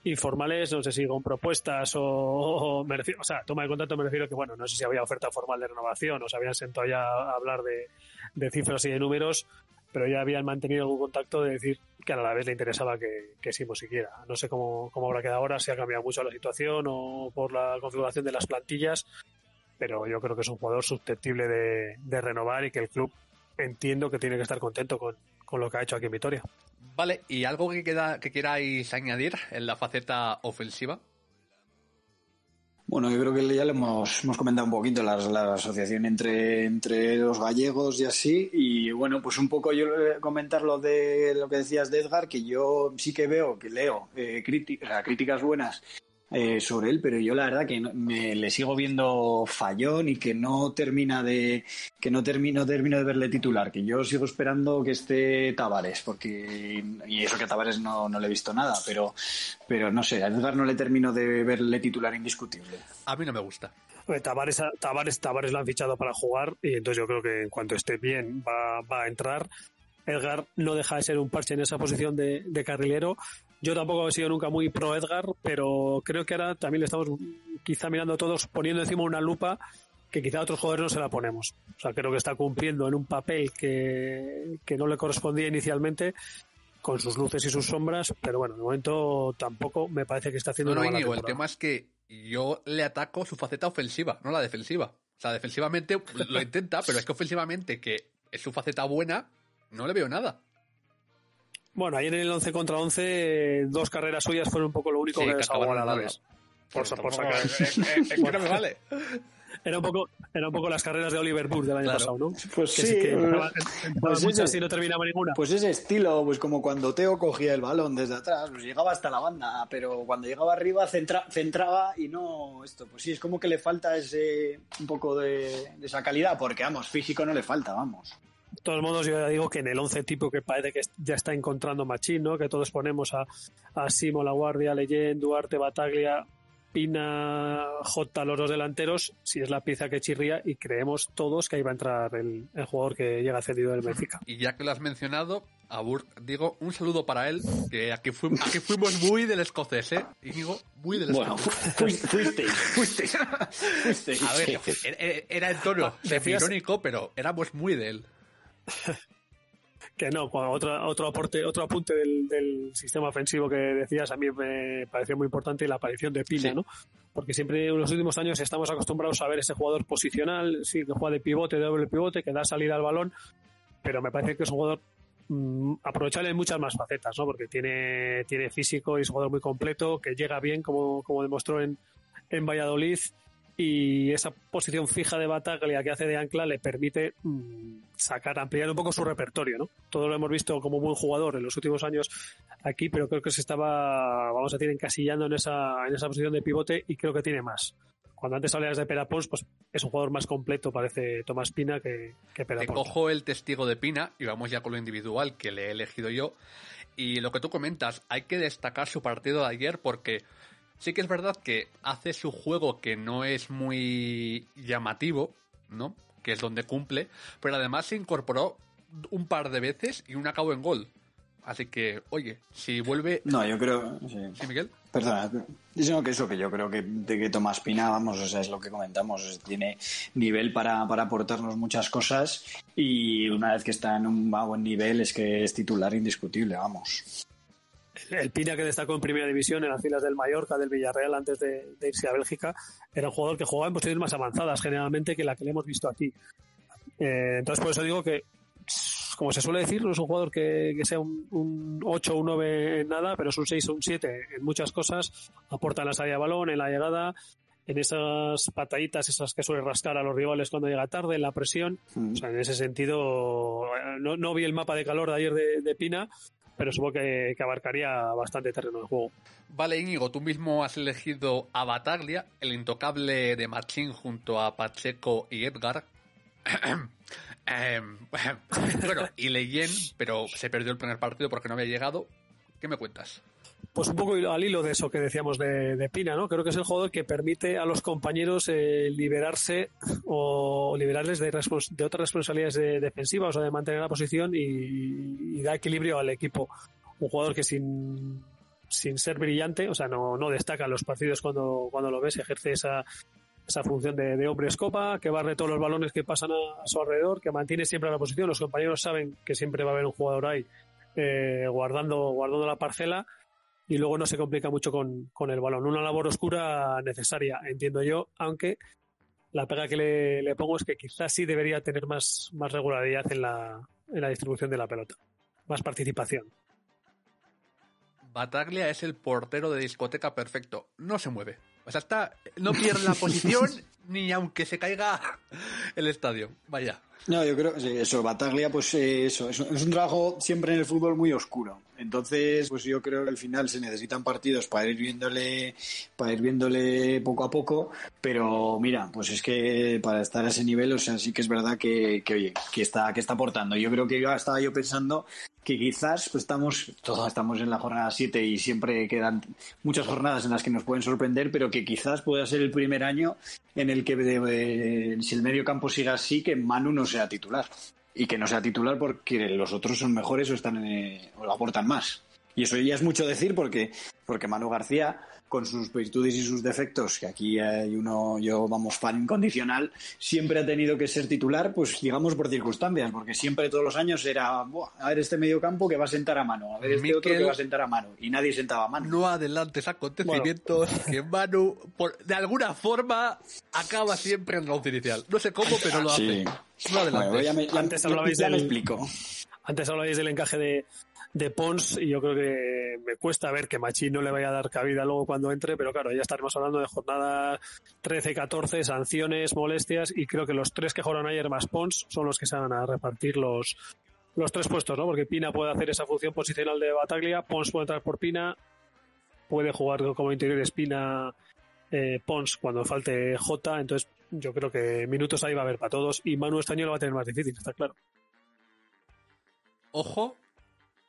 informales, no sé si con propuestas o, o me refiero, o sea, toma de contacto me refiero que, bueno, no sé si había oferta formal de renovación o se habían sentado ya a hablar de, de cifras y de números, pero ya habían mantenido algún contacto de decir que a la vez le interesaba que, que Simo siguiera. No sé cómo, cómo habrá quedado ahora, si ha cambiado mucho la situación o por la configuración de las plantillas, pero yo creo que es un jugador susceptible de, de renovar y que el club entiendo que tiene que estar contento con, con lo que ha hecho aquí en Vitoria. Vale, ¿y algo que, queda, que queráis añadir en la faceta ofensiva? Bueno, yo creo que ya lo hemos, hemos comentado un poquito la, la asociación entre, entre los gallegos y así. Y bueno, pues un poco yo eh, comentar lo de lo que decías de Edgar, que yo sí que veo, que leo eh, críticas buenas eh, sobre él, pero yo la verdad que no- me le sigo viendo fallón y que no termina de que no termino termino de verle titular, que yo sigo esperando que esté Tavares, porque y eso que a Tavares no, no le he visto nada, pero pero no sé, a Edgar no le termino de verle titular indiscutible. A mí no me gusta. Tavares, Tavares, Tavares lo han fichado para jugar y entonces yo creo que en cuanto esté bien va, va a entrar. Edgar no deja de ser un parche en esa posición de, de carrilero. Yo tampoco he sido nunca muy pro Edgar, pero creo que ahora también le estamos quizá mirando todos poniendo encima una lupa que quizá a otros jugadores no se la ponemos. O sea, creo que está cumpliendo en un papel que, que no le correspondía inicialmente con sus luces y sus sombras, pero bueno, de momento tampoco me parece que está haciendo No, no, una mala el tema es que yo le ataco su faceta ofensiva, no la defensiva. O sea, defensivamente lo intenta, pero es que ofensivamente, que es su faceta buena, no le veo nada. Bueno, ayer en el 11 contra 11, dos carreras suyas fueron un poco lo único Sí, que que desahogó acabaron a la vez. Por, por sacar. eh, eh, eh, que no me vale. Era un poco, era un poco las carreras de Oliver Burr del año Claro. pasado, ¿no? Pues Que sí, que eh, empezaba pues muchas ese- y no terminaba ninguna. Pues ese estilo, pues como cuando Teo cogía el balón desde atrás, pues llegaba hasta la banda, pero cuando llegaba arriba centra- centraba y no esto. Pues sí, es como que le falta ese un poco de, de esa calidad, porque vamos, físico no le falta, vamos. De todos modos, yo ya digo que en el 11 tipo que parece que ya está encontrando Machín, ¿no? Que todos ponemos a, a Simo, La Guardia, Leyen, Duarte, Bataglia. Pina, J, los dos delanteros, si es la pieza que chirría y creemos todos que ahí va a entrar el, el jugador que llega cedido del Benfica. Y ya que lo has mencionado, Abur, digo, un saludo para él, que aquí, fuimos, aquí fuimos muy del escocés, ¿eh? Y digo, muy del Bueno, escocés. fuiste, fuiste, fuiste, fuiste. A ver, era- era en tono Decías- irónico, pero éramos muy de él. Que no, otro, otro aporte, otro apunte del, del sistema ofensivo que decías a mí me pareció muy importante la aparición de Pina, Sí. ¿no? Porque siempre en los últimos años estamos acostumbrados a ver ese jugador posicional, sí, que juega de pivote, de doble pivote, que da salida al balón, pero me parece que es un jugador mm, aprovechable en muchas más facetas, ¿no? Porque tiene, tiene físico y es un jugador muy completo, que llega bien, como, como demostró en, en Valladolid, y esa posición fija de Bataglia que hace de ancla le permite mm, sacar, ampliar un poco su repertorio, ¿no? Todo lo hemos visto como buen jugador en los últimos años aquí, pero creo que se estaba, vamos a decir, encasillando en esa, en esa posición de pivote y creo que tiene más. Cuando antes hablabas de Perapons, pues es un jugador más completo, parece Tomás Pina que, que Te Perapons. cojo el testigo de Pina y vamos ya con lo individual que le he elegido yo. Y lo que tú comentas, hay que destacar su partido de ayer porque sí que es verdad que hace su juego que no es muy llamativo, ¿no? Que es donde cumple, pero además se incorporó un par de veces y un acabo en gol. Así que, oye, si vuelve... No, yo creo. sí. ¿Sí, Miguel? Perdona, sino que eso que yo creo que de que Tomás Pina, vamos, o sea, es lo que comentamos, tiene nivel para, para aportarnos muchas cosas y una vez que está en un buen nivel es que es titular indiscutible, vamos. El Pina que destacó en primera división en las filas del Mallorca, del Villarreal, antes de, de irse a Bélgica, era un jugador que jugaba en posiciones más avanzadas generalmente que la que le hemos visto aquí. Eh, entonces, por eso digo que, como se suele decir, no es un jugador que, que sea un, un 8 o un 9 en nada, pero es un 6 o un 7 en muchas cosas. Aporta en la salida de balón, en la llegada, en esas pataditas, esas que suele rascar a los rivales cuando llega tarde, en la presión. Mm. O sea, en ese sentido, eh, no, no vi el mapa de calor de ayer de, de Pina, pero supongo que, abarcaría bastante terreno de juego. Vale, Íñigo, tú mismo has elegido a Bataglia, el intocable de Machín junto a Pacheco y Edgar. Em, bueno, y Leyen, pero se perdió el primer partido porque no había llegado. ¿Qué me cuentas? Pues un poco al hilo de eso que decíamos de, de Pina, ¿no? Creo que es el jugador que permite a los compañeros eh, liberarse o liberarles de, de otras responsabilidades de- defensivas o de mantener la posición y, da equilibrio al equipo. Un jugador que sin, sin ser brillante, o sea, no, no destaca los partidos cuando, cuando lo ves, ejerce esa, esa función de, hombre escopa, que barre todos los balones que pasan a, a su alrededor, que mantiene siempre la posición. Los compañeros saben que siempre va a haber un jugador ahí eh, guardando, guardando la parcela y luego no se complica mucho con, con el balón. Una labor oscura necesaria, entiendo yo, aunque la pega que le, le pongo es que quizás sí debería tener más, más regularidad en la, en la distribución de la pelota, más participación. Bataglia es el portero de discoteca perfecto. No se mueve. O sea, está, no pierde la posición ni aunque se caiga el estadio. Vaya. No, yo creo que eso, Bataglia, pues eh, eso, es, un trabajo siempre en el fútbol muy oscuro. Entonces, pues yo creo que al final se necesitan partidos para ir viéndole, para ir viéndole poco a poco. Pero mira, pues es que para estar a ese nivel, o sea, sí que es verdad que, que oye, que está, que está aportando. Yo creo que yo estaba yo pensando que quizás pues estamos, todos estamos en la jornada 7 y siempre quedan muchas jornadas en las que nos pueden sorprender, pero que quizás pueda ser el primer año en el que eh, si el medio campo sigue así, que Manu no sea titular. Y que no sea titular porque los otros son mejores o están o aportan más. Y eso ya es mucho decir porque, porque Manu García, con sus virtudes y sus defectos, que aquí hay uno, yo vamos, fan incondicional, siempre ha tenido que ser titular, pues digamos por circunstancias, porque siempre todos los años era, "Buah, a ver este medio campo que va a sentar a mano, a ver este otro Mikel- que va a sentar a mano, y nadie sentaba a mano. No adelantes acontecimientos que Manu, por- de alguna forma, acaba siempre en el once inicial. No sé cómo, pero lo hace. Sí. No adelantes. Bueno, ya me, ya- Antes ya- hablabais ya me del- explico. Antes hablabais del encaje de, de Pons y yo creo que me cuesta ver que Machín no le vaya a dar cabida luego cuando entre, pero claro, ya estaremos hablando de jornada 13-14, sanciones, molestias y creo que los tres que jugaron ayer más Pons son los que se van a repartir los, los tres puestos, ¿no? Porque Pina puede hacer esa función posicional de Bataglia, Pons puede entrar por Pina, puede jugar como interior Espina eh, Pons cuando falte J, entonces yo creo que minutos ahí va a haber para todos y Manu este año lo va a tener más difícil, está claro. Ojo,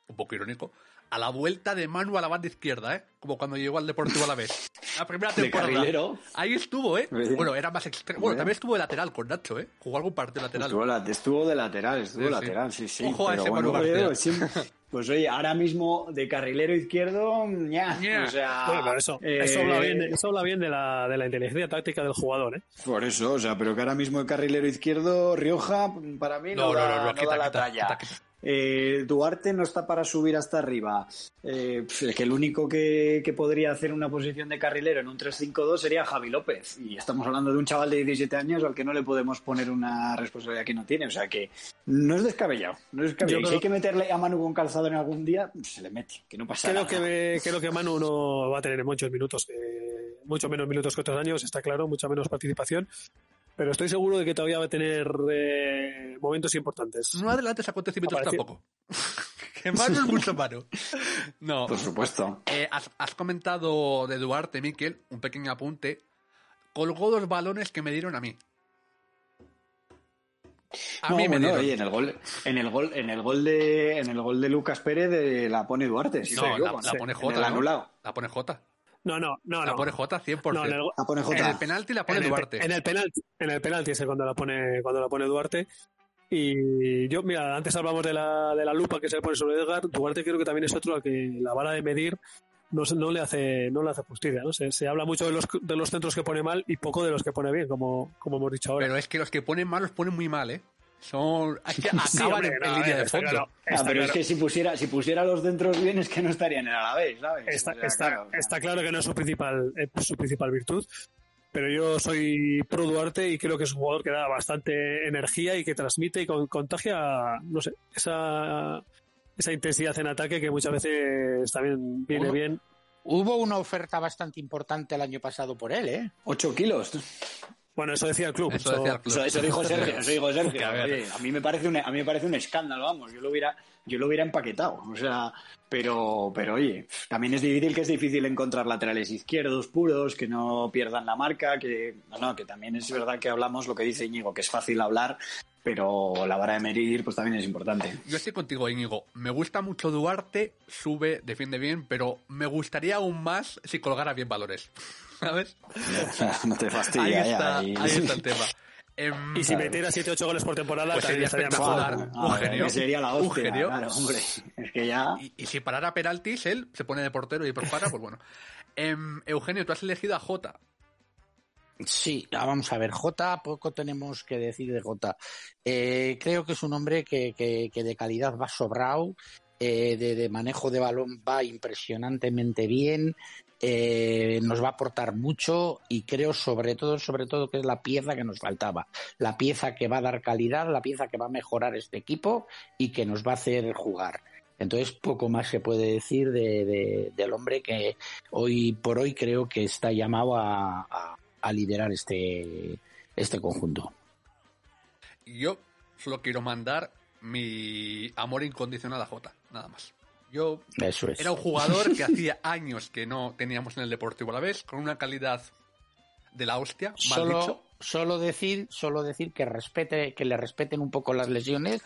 un poco irónico, a la vuelta de Manu a la banda izquierda, ¿eh? Como cuando llegó al Deportivo a la vez. La primera De temporada. carrilero. Ahí estuvo, ¿eh? Bien. Bueno, era más extremo. Bueno, también estuvo de lateral con Nacho, ¿eh? Jugó algún partido lateral. Estuvo, la- estuvo de lateral, estuvo Sí, sí. lateral, sí, sí. Ojo a ese bueno, Manu García. oye, siempre- pues oye, ahora mismo de carrilero izquierdo, ña, Ña. o sea... Bueno, pero eso, eh, eso habla bien, eso habla bien de, la, de la inteligencia táctica del jugador, ¿eh? Por eso, o sea, pero que ahora mismo de carrilero izquierdo, Rioja, para mí no, No, no, da, no, no, no quita, da la quita, talla. quita, quita. Eh, Duarte no está para subir hasta arriba. Eh, que el único que, que podría hacer una posición de carrilero en un 3-5-2 sería Javi López. Y estamos hablando de un chaval de 17 años al que no le podemos poner una responsabilidad que no tiene. O sea que no es descabellado. No es descabellado. Si hay que meterle a Manu con calzado en algún día, pues se le mete, que no pasa Creo nada. que, creo que Manu no va a tener muchos minutos, eh, mucho menos minutos que otros años, está claro, mucha menos participación. Pero estoy seguro de que todavía va a tener eh, momentos importantes. No adelantes acontecimientos Apareció- tampoco. que Manu es mucho Manu. No. Por supuesto. Eh, has, has comentado de Duarte, Miquel, un pequeño apunte. Colgó dos balones que me dieron a mí. A No, mí me dieron. oye, en el gol, en el gol, en el gol de, en el gol de Lucas Pérez eh, la pone Duarte. si no, la, pone J. el ¿no? anulado. La pone J. No, no, no, La pone J 100%. No, en el, La pone En J. el penalti la pone en el, Duarte. en el penalti, en el penalti es cuando la pone, cuando la pone Duarte. Y yo, mira, antes hablamos de la, de la lupa que se le pone sobre Edgar. Duarte creo que también es otro al que la vara de medir no, no le hace no le hace justicia. ¿no? Se, se habla mucho de los, de los centros que pone mal y poco de los que pone bien, como, como hemos dicho ahora. Pero es que los que ponen mal los ponen muy mal, ¿eh? Son. Es Sí, acaban hombre, en, no, en a línea de está fondo. claro, Ah, pero es claro. que si pusiera, si pusiera los dentros bien es que no estarían en el Alavés, ¿sabes? Está, O sea, está- claro, está claro que no es su principal, eh, su principal virtud, pero yo soy pro Duarte y creo que es un jugador que da bastante energía y que transmite y con- contagia, no sé, esa, esa intensidad en ataque que muchas veces también viene Uno- bien. Hubo una oferta bastante importante el año pasado por él, ¿eh? Ocho kilos. Bueno, eso decía el club. Eso eso- decía el club. Eso, eso dijo Sergio, eso dijo Sergio. Que a ver. Oye, a mí me parece un, a mí me parece un escándalo, vamos. Yo lo hubiera, yo lo hubiera empaquetado. O sea, pero, pero oye, también es difícil que es difícil encontrar laterales izquierdos puros, que no pierdan la marca, que, no, no, que también es verdad que hablamos lo que dice Íñigo, que es fácil hablar, pero la vara de medir, pues también es importante. Yo estoy contigo, Íñigo. Me gusta mucho Duarte, sube, defiende bien, pero me gustaría aún más si colgara bien valores. ¿Sabes? no te Ahí fastidia está, ya. y- ahí está el tema. Em, Y si metiera 7-8 goles por temporada, Pues sería mejor. espectacular. Un ver, genio. sería la Un hostia, genio. claro, hombre. Es que ya... y, y si parara penaltis, él se pone de portero y prepara, pues bueno. Em, Eugenio, tú has elegido a Jota. Sí, ah, vamos a ver, Jota, poco tenemos que decir de Jota. Eh, creo que es un hombre que, que- que de calidad va sobrado, eh, de, de manejo de balón va impresionantemente bien, eh, nos va a aportar mucho y creo sobre todo, sobre todo que es la pieza que nos faltaba, la pieza que va a dar calidad, la pieza que va a mejorar este equipo y que nos va a hacer jugar. Entonces, poco más se puede decir de, de- del hombre que hoy por hoy creo que está llamado a, a- a liderar este, este conjunto. Yo solo quiero mandar mi amor incondicional a Jota, nada más. Yo Eso es. era un jugador que hacía años que no teníamos en el Deportivo a la vez, con una calidad de la hostia, mal Solo, dicho. Solo decir, solo decir que respete, que le respeten un poco las lesiones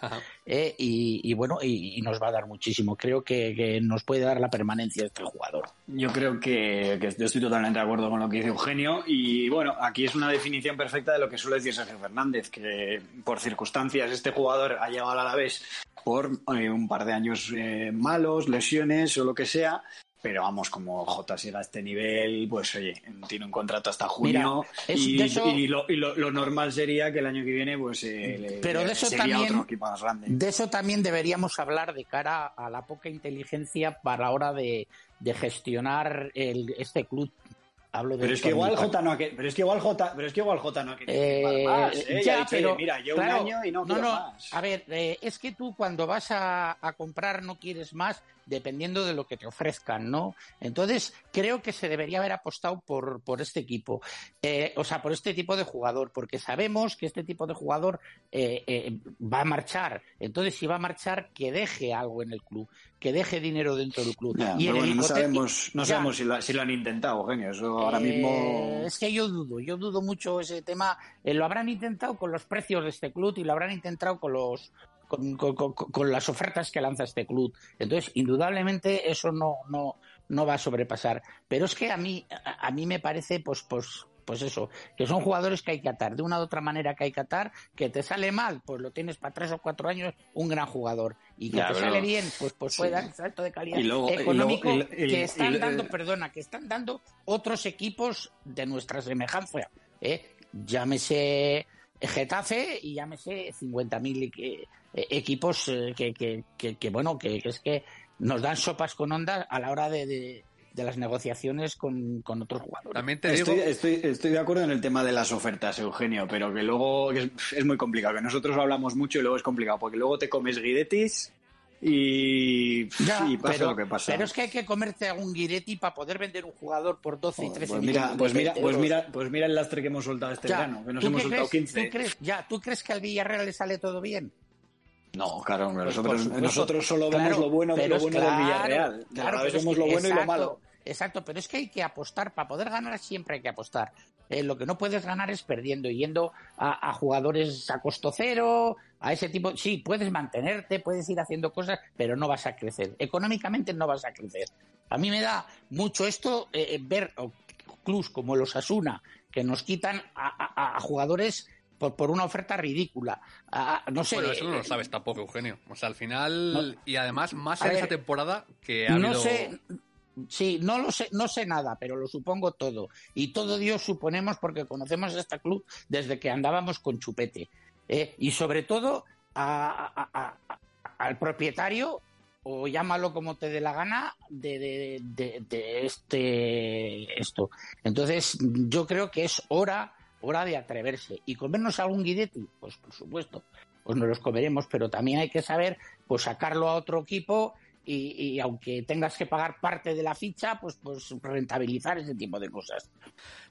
eh, y, y bueno, y, y nos va a dar muchísimo. Creo que, que nos puede dar la permanencia de este jugador. Yo creo que, que yo estoy totalmente de acuerdo con lo que dice Eugenio y bueno, aquí es una definición perfecta de lo que suele decir Sergio Fernández, que por circunstancias este jugador ha llegado al Alavés por eh, un par de años eh, malos, lesiones o lo que sea, pero vamos, como J siga a este nivel, pues oye, tiene un contrato hasta junio Mira, es- y, eso- y lo, y lo- lo normal sería que el año que viene pues eh, le- Pero de le- eso sería también- otro equipo más grande. De eso también deberíamos hablar de cara a la poca inteligencia para la hora de, de gestionar el, este club. Hablo de Pero es que igual. J no ha pero es que igual J, pero es que igual J no ha querido Eh, más, ¿eh? Ya, pero, "Oye, mira, yo claro, un año y no, no, quiero no, más. A ver, eh, es que tú cuando vas a, a comprar no quieres más dependiendo de lo que te ofrezcan, ¿no? Entonces, creo que se debería haber apostado por, por este equipo, Eh, o sea, por este tipo de jugador, porque sabemos que este tipo de jugador eh, eh, va a marchar. Entonces, si va a marchar, que deje algo en el club, que deje dinero dentro del club. Ya, y pero bueno, no sabemos, no ya. sabemos si, lo, si lo han intentado, Eugenio. Eso ahora Eh, mismo. Es que yo dudo, yo dudo mucho ese tema. Eh, lo habrán intentado con los precios de este club y lo habrán intentado con los con, las ofertas que lanza este club. Entonces, indudablemente eso no, no, no va a sobrepasar. Pero es que a mí, a, mí me parece, pues, pues, pues eso, que son jugadores que hay que atar, de una u otra manera que hay que atar, que te sale mal, pues lo tienes para tres o cuatro años, un gran jugador, y que te sale bien, pues, pues puede dar un salto de calidad económico que están dando, perdona, que están dando otros equipos de nuestra semejanza, ¿eh? llámese Getafe y llámese 50.000 eh, equipos eh, que, que, que, bueno, que, es que nos dan sopas con ondas a la hora de, de, las negociaciones con, con, otros jugadores. También te digo... estoy, estoy, de acuerdo en el tema de las ofertas, Eugenio, pero que luego es, es, muy complicado, que nosotros hablamos mucho y luego es complicado, porque luego te comes guidetis y, pasa lo que pasa. Pero es que hay que comerte algún guiretti para poder vender un jugador por 12 y 13 pues mira, pues mira, pues mira, pues mira el lastre que hemos soltado este verano, que nos hemos soltado 15. ¿tú crees, ya, ¿tú crees que al Villarreal le sale todo bien? No, claro, pues nosotros, solo vemos lo bueno, lo bueno del Villarreal. Claro, vemos lo bueno y lo malo. Exacto, pero es que hay que apostar, para poder ganar siempre hay que apostar. Eh, lo que no puedes ganar es perdiendo, yendo a, a, jugadores a costo cero, a ese tipo. Sí, puedes mantenerte, puedes ir haciendo cosas, pero no vas a crecer. Económicamente no vas a crecer. A mí me da mucho esto eh, eh ver clubs como los Asuna, que nos quitan a, a jugadores por, por, una oferta ridícula. no sé. Bueno, eso no lo sabes tampoco, Eugenio. O sea, al final. y además, más en esa temporada que ha habido. No sé Sí, no lo sé, no sé nada, pero lo supongo todo. Y todo Dios suponemos porque conocemos a este club desde que andábamos con chupete. ¿Eh? Y sobre todo al propietario, o llámalo como te dé la gana, de, de, este esto. Entonces, yo creo que es hora, hora de atreverse. Y comernos algún guidetti, pues por supuesto, pues nos los comeremos, pero también hay que saber, pues sacarlo a otro equipo y, aunque tengas que pagar parte de la ficha, pues, pues rentabilizar ese tipo de cosas.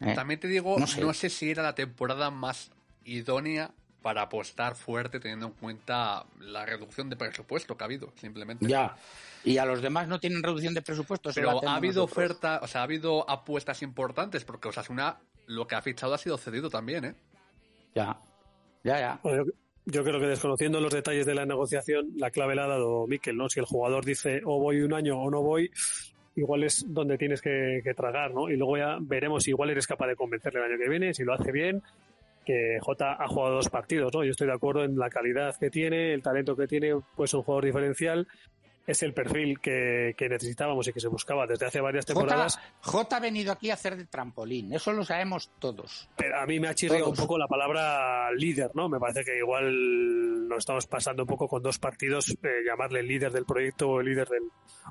¿Eh? También te digo, no sé. si era la temporada más idónea para apostar fuerte teniendo en cuenta la reducción de presupuesto que ha habido, simplemente. Ya. Y a los demás no tienen reducción de presupuesto. Pero ha habido oferta, o sea, ha habido apuestas importantes porque Osasuna lo que ha fichado ha sido cedido también, ¿eh? Ya. Ya, ya. Yo creo que desconociendo los detalles de la negociación, la clave la ha dado Miquel, ¿no? Si el jugador dice o voy un año o no voy, igual es donde tienes que, tragar, ¿no? Y luego ya veremos si igual eres capaz de convencerle el año que viene, si lo hace bien, que J ha jugado dos partidos, ¿no? Yo estoy de acuerdo en la calidad que tiene, el talento que tiene, pues un jugador diferencial es el perfil que, necesitábamos y que se buscaba desde hace varias temporadas. J, ha venido aquí a hacer de trampolín, eso lo sabemos todos. Pero a mí me ha chirriado un poco la palabra líder, ¿no? Me parece que igual nos estamos pasando un poco con dos partidos, eh, llamarle líder del proyecto o el líder del,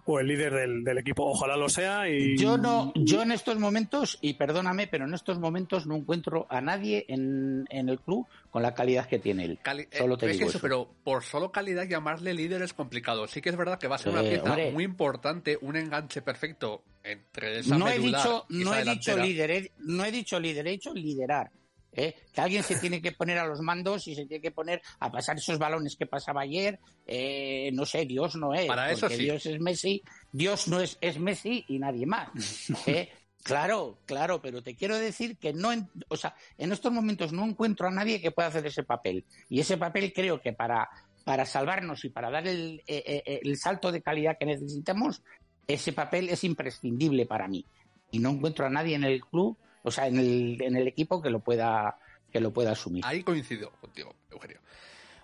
o el líder del, equipo. Ojalá lo sea. Y... Yo no, yo en estos momentos, y perdóname, pero en estos momentos no encuentro a nadie en, en el club con la calidad que tiene él. solo te digo eso, Pero por solo calidad llamarle líder es complicado. Sí que es verdad que va a ser una pieza muy importante, un enganche perfecto entre esa no he dicho, no he dicho líder, no he dicho líder, he dicho liderar. ¿eh? Que alguien se tiene que poner a los mandos y se tiene que poner a pasar esos balones que pasaba ayer. Eh, no sé, Dios no es. Para eso sí. Dios es Messi, Dios no es, es Messi y nadie más. ¿eh? Claro, claro, pero te quiero decir que no, o sea, en estos momentos no encuentro a nadie que pueda hacer ese papel. Y ese papel creo que para, para salvarnos y para dar el, eh, eh, eh, el salto de calidad que necesitamos, ese papel es imprescindible para mí. Y no encuentro a nadie en el club, o sea, en el, en el equipo que lo pueda, que lo pueda asumir. Ahí coincido contigo, Eugenio.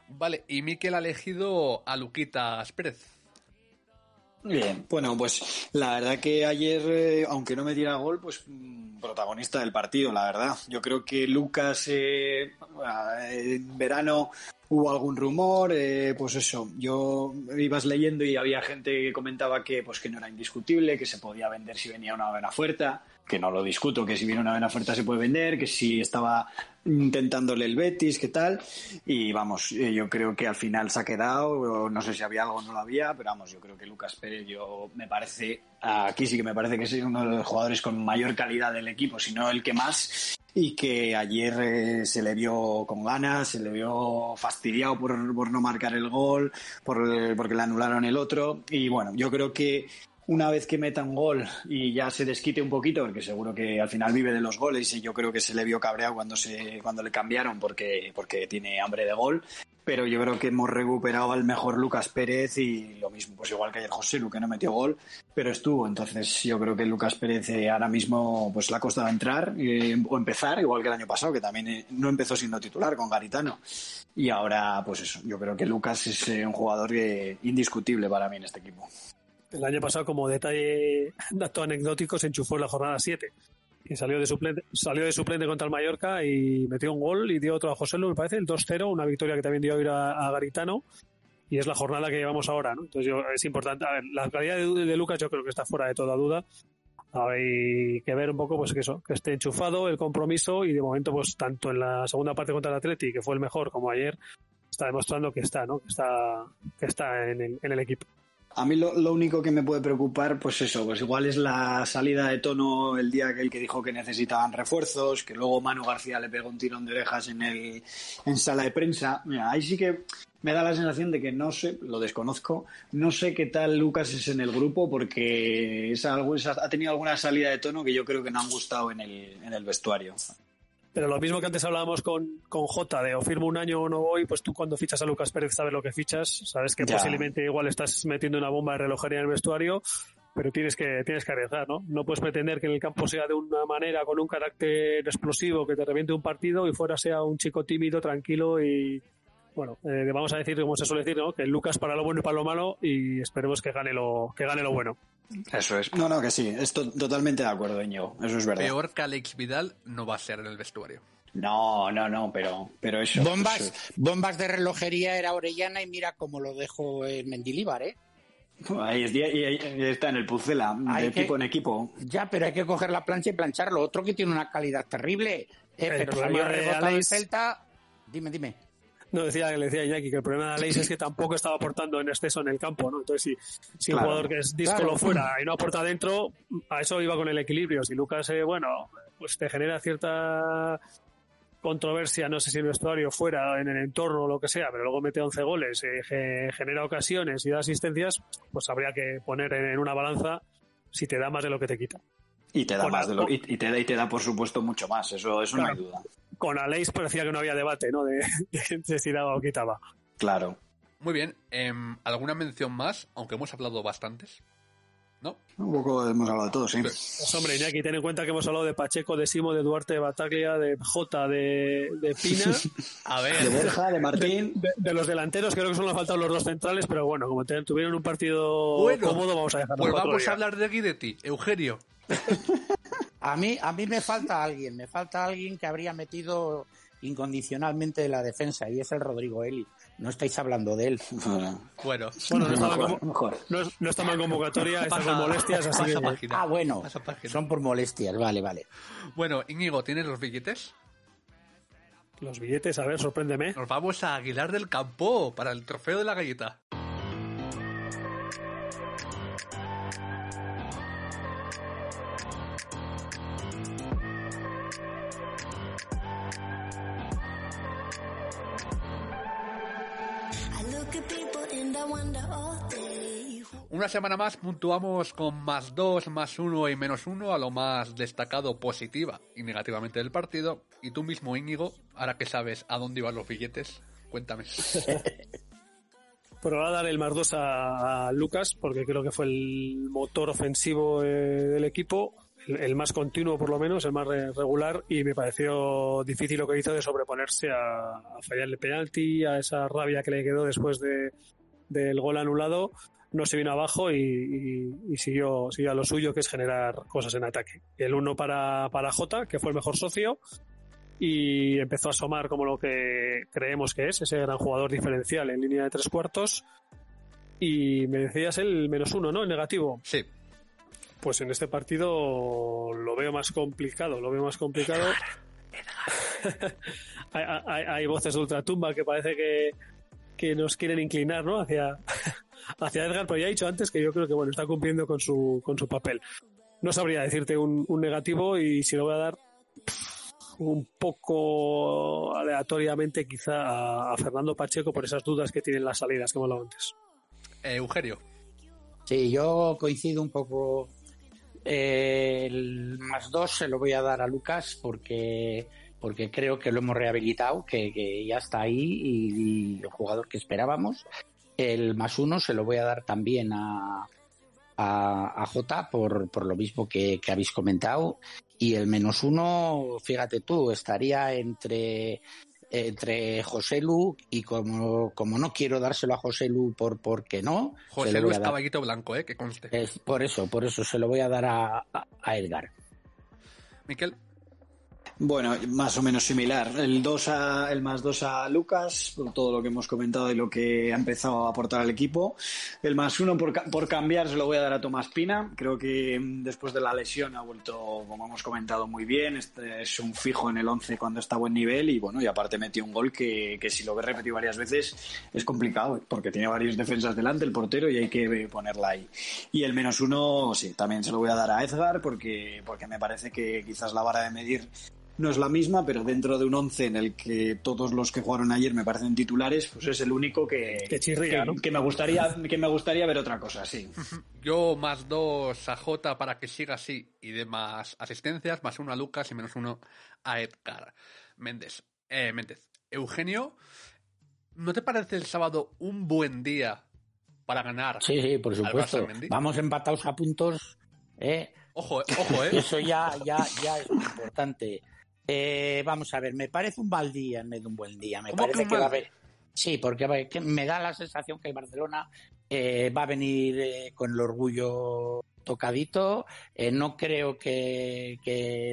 Vale, y Miquel ha elegido a Luquitas Pérez. Bien, bueno, pues la verdad que ayer, eh, aunque no me diera gol, pues mm, protagonista del partido, la verdad. Yo creo que Lucas eh, en verano hubo algún rumor, eh, pues eso, yo ibas leyendo y había gente que comentaba que pues que no era indiscutible, que se podía vender si venía una buena oferta que no lo discuto, que si viene una buena oferta se puede vender, que si estaba intentándole el Betis, qué tal. Y vamos, eh, yo creo que al final se ha quedado, no sé si había algo o no lo había, pero vamos, yo creo que Lucas Pérez, yo me parece, aquí sí que me parece que es uno de los jugadores con mayor calidad del equipo, si no el que más, y que ayer eh, se le vio con ganas, se le vio fastidiado por, por no marcar el gol, por, porque le anularon el otro. Y bueno, yo creo que una vez que meta un gol y ya se desquite un poquito, porque seguro que al final vive de los goles y yo creo que se le vio cabreado cuando se cuando le cambiaron porque porque tiene hambre de gol, pero yo creo que hemos recuperado al mejor Lucas Pérez y lo mismo, pues igual que ayer José Lu, que no metió gol, pero estuvo. Entonces yo creo que Lucas Pérez eh, ahora mismo pues le ha costado entrar eh, o empezar, igual que el año pasado, que también eh, no empezó siendo titular con Garitano. Y ahora, pues eso, yo creo que Lucas es un jugador indiscutible para mí en este equipo. El año pasado, como detalle dato anecdótico, se enchufó en la jornada 7 y salió de suplente, salió de suplente contra el Mallorca y metió un gol y dio otro a José Lu, me parece, el 2-0, una victoria que también dio a ir a, Garitano y es la jornada que llevamos ahora, ¿no? Entonces yo, es importante, a ver, la calidad de, Lucas yo creo que está fuera de toda duda. Hay que ver un poco pues que eso, que esté enchufado el compromiso y de momento pues tanto en la segunda parte contra el Atleti, que fue el mejor como ayer, está demostrando que está, ¿no? Que está, que está en el equipo. A mí lo, único que me puede preocupar, pues eso, pues igual es la salida de tono el día que el que dijo que necesitaban refuerzos, que luego Manu García le pegó un tirón de orejas en el en sala de prensa. Mira, ahí sí que me da la sensación de que no sé, lo desconozco, no sé qué tal Lucas es en el grupo porque es algo, ha tenido alguna salida de tono que yo creo que no han gustado en el, en el vestuario. Pero lo mismo que antes hablábamos con, con J de o firmo un año o no voy, pues tú cuando fichas a Lucas Pérez sabes lo que fichas, sabes que posiblemente igual estás metiendo una bomba de relojería en el vestuario, pero tienes que, tienes que arriesgar, ¿no? No puedes pretender que en el campo sea de una manera con un carácter explosivo que te reviente un partido y fuera sea un chico tímido, tranquilo y, bueno, eh, vamos a decir, como se suele decir, ¿no? Que Lucas para lo bueno y para lo malo y esperemos que gane lo, que gane lo bueno. Eso es. No, no, que sí. Estoy totalmente de acuerdo, Íñigo. Eso es verdad. Peor que Alex Vidal no va a ser en el vestuario. No, no, no, pero, pero eso. Bombas, bombas de relojería era Orellana y mira cómo lo dejó en Mendilíbar, ¿eh? Ahí, está en el Pucela, de equipo en equipo. Ya, pero hay que coger la plancha y plancharlo. Otro que tiene una calidad terrible. Eh, pero salió rebotado en Celta. Dime, dime. No, decía, le decía Iñaki que el problema de Aleix es que tampoco estaba aportando en exceso en el campo, ¿no? Entonces, si, si un jugador que es díscolo fuera y no aporta dentro, a eso iba con el equilibrio. Si Lucas, eh, bueno, pues te genera cierta controversia, no sé si el vestuario fuera, en el entorno o lo que sea, pero luego mete 11 goles, eh, genera ocasiones y da asistencias, pues habría que poner en una balanza si te da más de lo que te quita. Y te da más de lo, y, te da y te da por supuesto mucho más, eso, eso no hay duda con Aleix parecía que no había debate, ¿no? De, de, si daba o quitaba. Claro. Muy bien. Em, ¿Alguna mención más? Aunque hemos hablado bastantes. ¿No? Un poco hemos hablado de todo, sí. Pues, hombre, Iñaki, ten en cuenta que hemos hablado de Pacheco, de Simo, de Duarte, de Bataglia, de Jota, de, de Pina. A ver. De Borja, de Martín. De, los delanteros, creo que solo han faltado los dos centrales, pero bueno, como tuvieron un partido cómodo, vamos a dejarlo. Pues vamos a hablar de Guidetti. Eugenio. A mí, a mí me falta alguien, me falta alguien que habría metido incondicionalmente la defensa y es el Rodrigo Eli. No estáis hablando de él. Bueno, bueno no, estaba en convocatoria, está molestias, así que... Ah, bueno, son por molestias, vale, vale. Bueno, Íñigo, ¿tienes los billetes? Los billetes, a ver, sorpréndeme. Nos vamos a Aguilar del Campo para el trofeo de la galleta. Una semana más puntuamos con más 2, más 1 y menos 1 a lo más destacado positiva y negativamente del partido. Y tú mismo, Íñigo, ahora que sabes a dónde iban los billetes, cuéntame. Pero voy a dar el más 2 a, Lucas, porque creo que fue el motor ofensivo eh, del equipo, el, más continuo por lo menos, el más regular, y me pareció difícil lo que hizo de sobreponerse a, a fallarle penalti, a esa rabia que le quedó después de, del gol anulado no se vino abajo y, siguió, siguió a lo suyo, que es generar cosas en ataque. El uno para, para Jota, que fue el mejor socio, y empezó a asomar como lo que creemos que es, ese gran jugador diferencial en línea de tres cuartos. Y me decías el menos uno, ¿no? El negativo. Sí. Pues en este partido lo veo más complicado, lo veo más complicado. hay, hay, voces de ultratumba que parece que, que nos quieren inclinar, ¿no? Hacia, hacia Edgar, pero ya he dicho antes que yo creo que bueno, está cumpliendo con su, con su papel. No sabría decirte un, negativo y si lo voy a dar un poco aleatoriamente quizá a, Fernando Pacheco por esas dudas que tienen las salidas que hemos hablado antes. Eh, Eugenio. Sí, yo coincido un poco. Eh, el más dos se lo voy a dar a Lucas porque porque creo que lo hemos rehabilitado, que, ya está ahí y, el jugador que esperábamos. El más uno se lo voy a dar también a, a, J por, por, lo mismo que, habéis comentado. Y el menos uno, fíjate tú, estaría entre entre José Lu y como, como no quiero dárselo a José Lu por porque no. José Lu es caballito blanco, ¿eh? Que conste. Es, por eso, por eso se lo voy a dar a, a Edgar. Miquel. Bueno, más o menos similar. El, dos a, el más 2 a Lucas, por todo lo que hemos comentado y lo que ha empezado a aportar al equipo. El más uno por, por cambiar se lo voy a dar a Tomás Pina. Creo que mm, después de la lesión ha vuelto, como hemos comentado, muy bien. Este es un fijo en el 11 cuando está a buen nivel y bueno, y aparte metió un gol que, que si lo ve repetido varias veces es complicado porque tiene varias defensas delante el portero y hay que ponerla ahí. Y el menos uno, sí, también se lo voy a dar a Edgar porque, porque me parece que quizás la vara de medir no es la misma, pero dentro de un once en el que todos los que jugaron ayer me parecen titulares, pues es el único que, que, me gustaría que me gustaría ver otra cosa, sí. Yo más dos a J para que siga así y de más asistencias, más uno a Lucas y menos uno a Edgar Méndez. Eh, Méndez. Eugenio, ¿no te parece el sábado un buen día para ganar? Sí, sí, por supuesto. Vamos empatados a puntos. ¿eh? Ojo, ojo, ¿eh? Eso ya, ya, ya es importante. Eh, vamos a ver, me parece un mal día en vez de un buen día. Me parece que, va a haber. Sí, porque me da la sensación que el Barcelona eh, va a venir eh, con el orgullo tocadito. no creo que,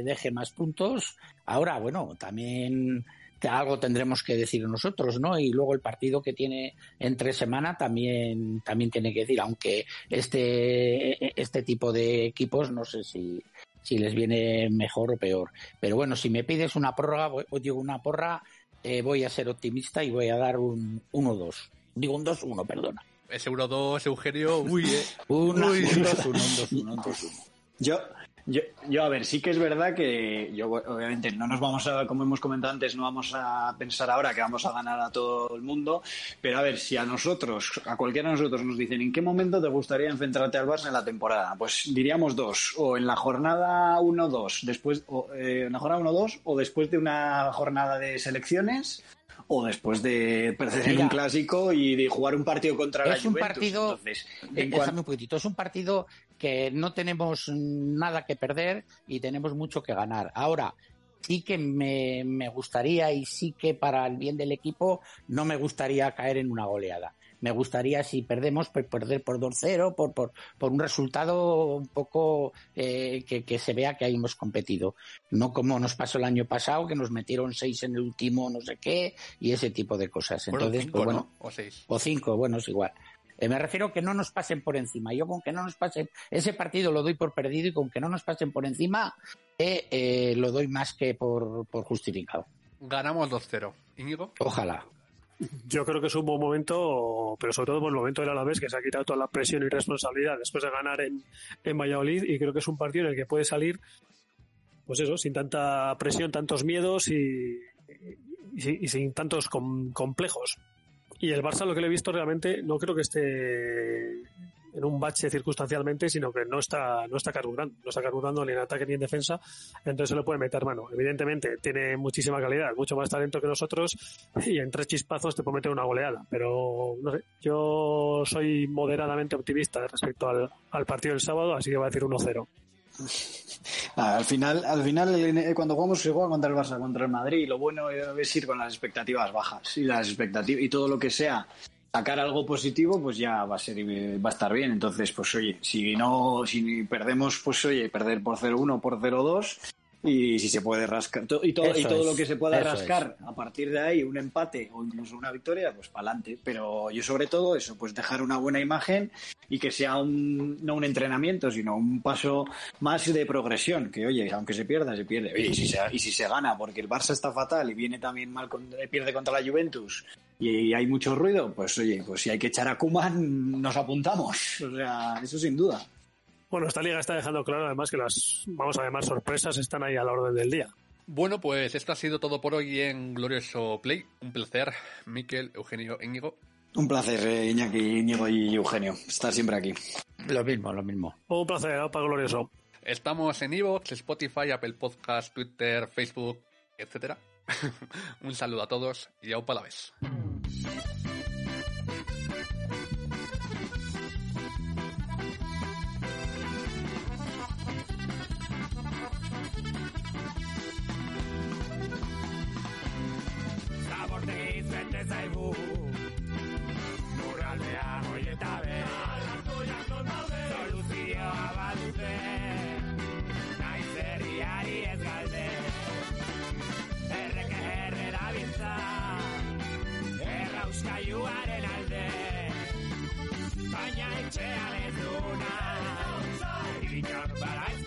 deje más puntos. Ahora, bueno, también algo tendremos que decir nosotros, ¿no? Y luego el partido que tiene entre semana también, también tiene que decir, aunque este, este tipo de equipos no sé si, si les viene mejor o peor. Pero bueno, si me pides una prórroga, o digo una porra, eh, voy a ser optimista y voy a dar un 1-2. Digo un 2-1, perdona. Es Euro 2, Eugenio. Uy, eh. un 2-1, un 2-1. Yo, yo, yo, a ver, sí que es verdad que yo, obviamente, no nos vamos a, como hemos comentado antes, no vamos a pensar ahora que vamos a ganar a todo el mundo, pero a ver, si a nosotros, a cualquiera de nosotros nos dicen en qué momento te gustaría enfrentarte al Barça en la temporada, pues diríamos dos, o en la jornada 1-2, después, o, eh, en la jornada 1-2, o después de una jornada de selecciones, o después de perder en un clásico y de jugar un partido contra la Juventus. Un partido, Entonces, un poquitito, es un partido que no tenemos nada que perder y tenemos mucho que ganar. Ahora, sí que me, me, gustaría y sí que para el bien del equipo no me gustaría caer en una goleada. Me gustaría, si perdemos, pues perder por 2-0, por, por, por, un resultado un poco eh, que, que, se vea que ahí hemos competido. No como nos pasó el año pasado, que nos metieron 6 en el último no sé qué y ese tipo de cosas. Entonces, pues bueno, o 6. O 5, bueno, es igual. Eh, me refiero que no nos pasen por encima. Yo con que no nos pasen, ese partido lo doy por perdido y con que no nos pasen por encima, eh, eh, lo doy más que por, por justificado. Ganamos 2-0. ¿Íñigo? Ojalá. Yo creo que es un buen momento, pero sobre todo por el momento del Alavés, que se ha quitado toda la presión y responsabilidad después de ganar en, en Valladolid y creo que es un partido en el que puede salir, pues eso, sin tanta presión, tantos miedos y, y, sin tantos complejos. Y el Barça, lo que le he visto realmente, no creo que esté en un bache circunstancialmente, sino que no está, no está carburando, no está carburando ni en ataque ni en defensa, entonces se le puede meter mano. Evidentemente, tiene muchísima calidad, mucho más talento que nosotros, y en tres chispazos te puede meter una goleada. Pero, no sé, yo soy moderadamente optimista respecto al, partido del sábado, así que voy a decir 1-0. Al final, al final eh, cuando jugamos se juega contra el Barça, contra el Madrid, lo bueno es ir con las expectativas bajas y las expectativas y todo lo que sea sacar algo positivo, pues ya va a ser va a estar bien. Entonces, pues oye, si no, si perdemos, pues oye, perder por 0-1 por 0-2 y si se puede rascar y todo, y todo lo que se pueda rascar a partir de ahí un empate o incluso una victoria pues para adelante pero yo sobre todo eso pues dejar una buena imagen y que sea un no un entrenamiento sino un paso más de progresión que oye aunque se pierda se pierde. Y si se, y si se gana porque el Barça está fatal y viene también mal pierde contra la Juventus y hay mucho ruido pues oye pues si hay que echar a Kuman nos apuntamos. O sea eso sin duda bueno, esta liga está dejando claro además que las, vamos a llamar sorpresas, están ahí a la orden del día. Bueno, pues esto ha sido todo por hoy en Glorioso Play. Un placer, Miquel, Eugenio, Íñigo. Un placer, eh, Iñaki, Íñigo y Eugenio, estar siempre aquí. Lo mismo, lo mismo. Un placer, para Glorioso. Estamos en Evox, Spotify, Apple Podcast, Twitter, Facebook, etcétera. Un saludo a todos y a la vez. zaigu. Lurraldean hoi eta be Arrazoiak non daude Soluzioa badute. Naiz herriari ez galde. Erreka erre da bintza. Erra alde. Baina etxea lezuna Iriñor bala ez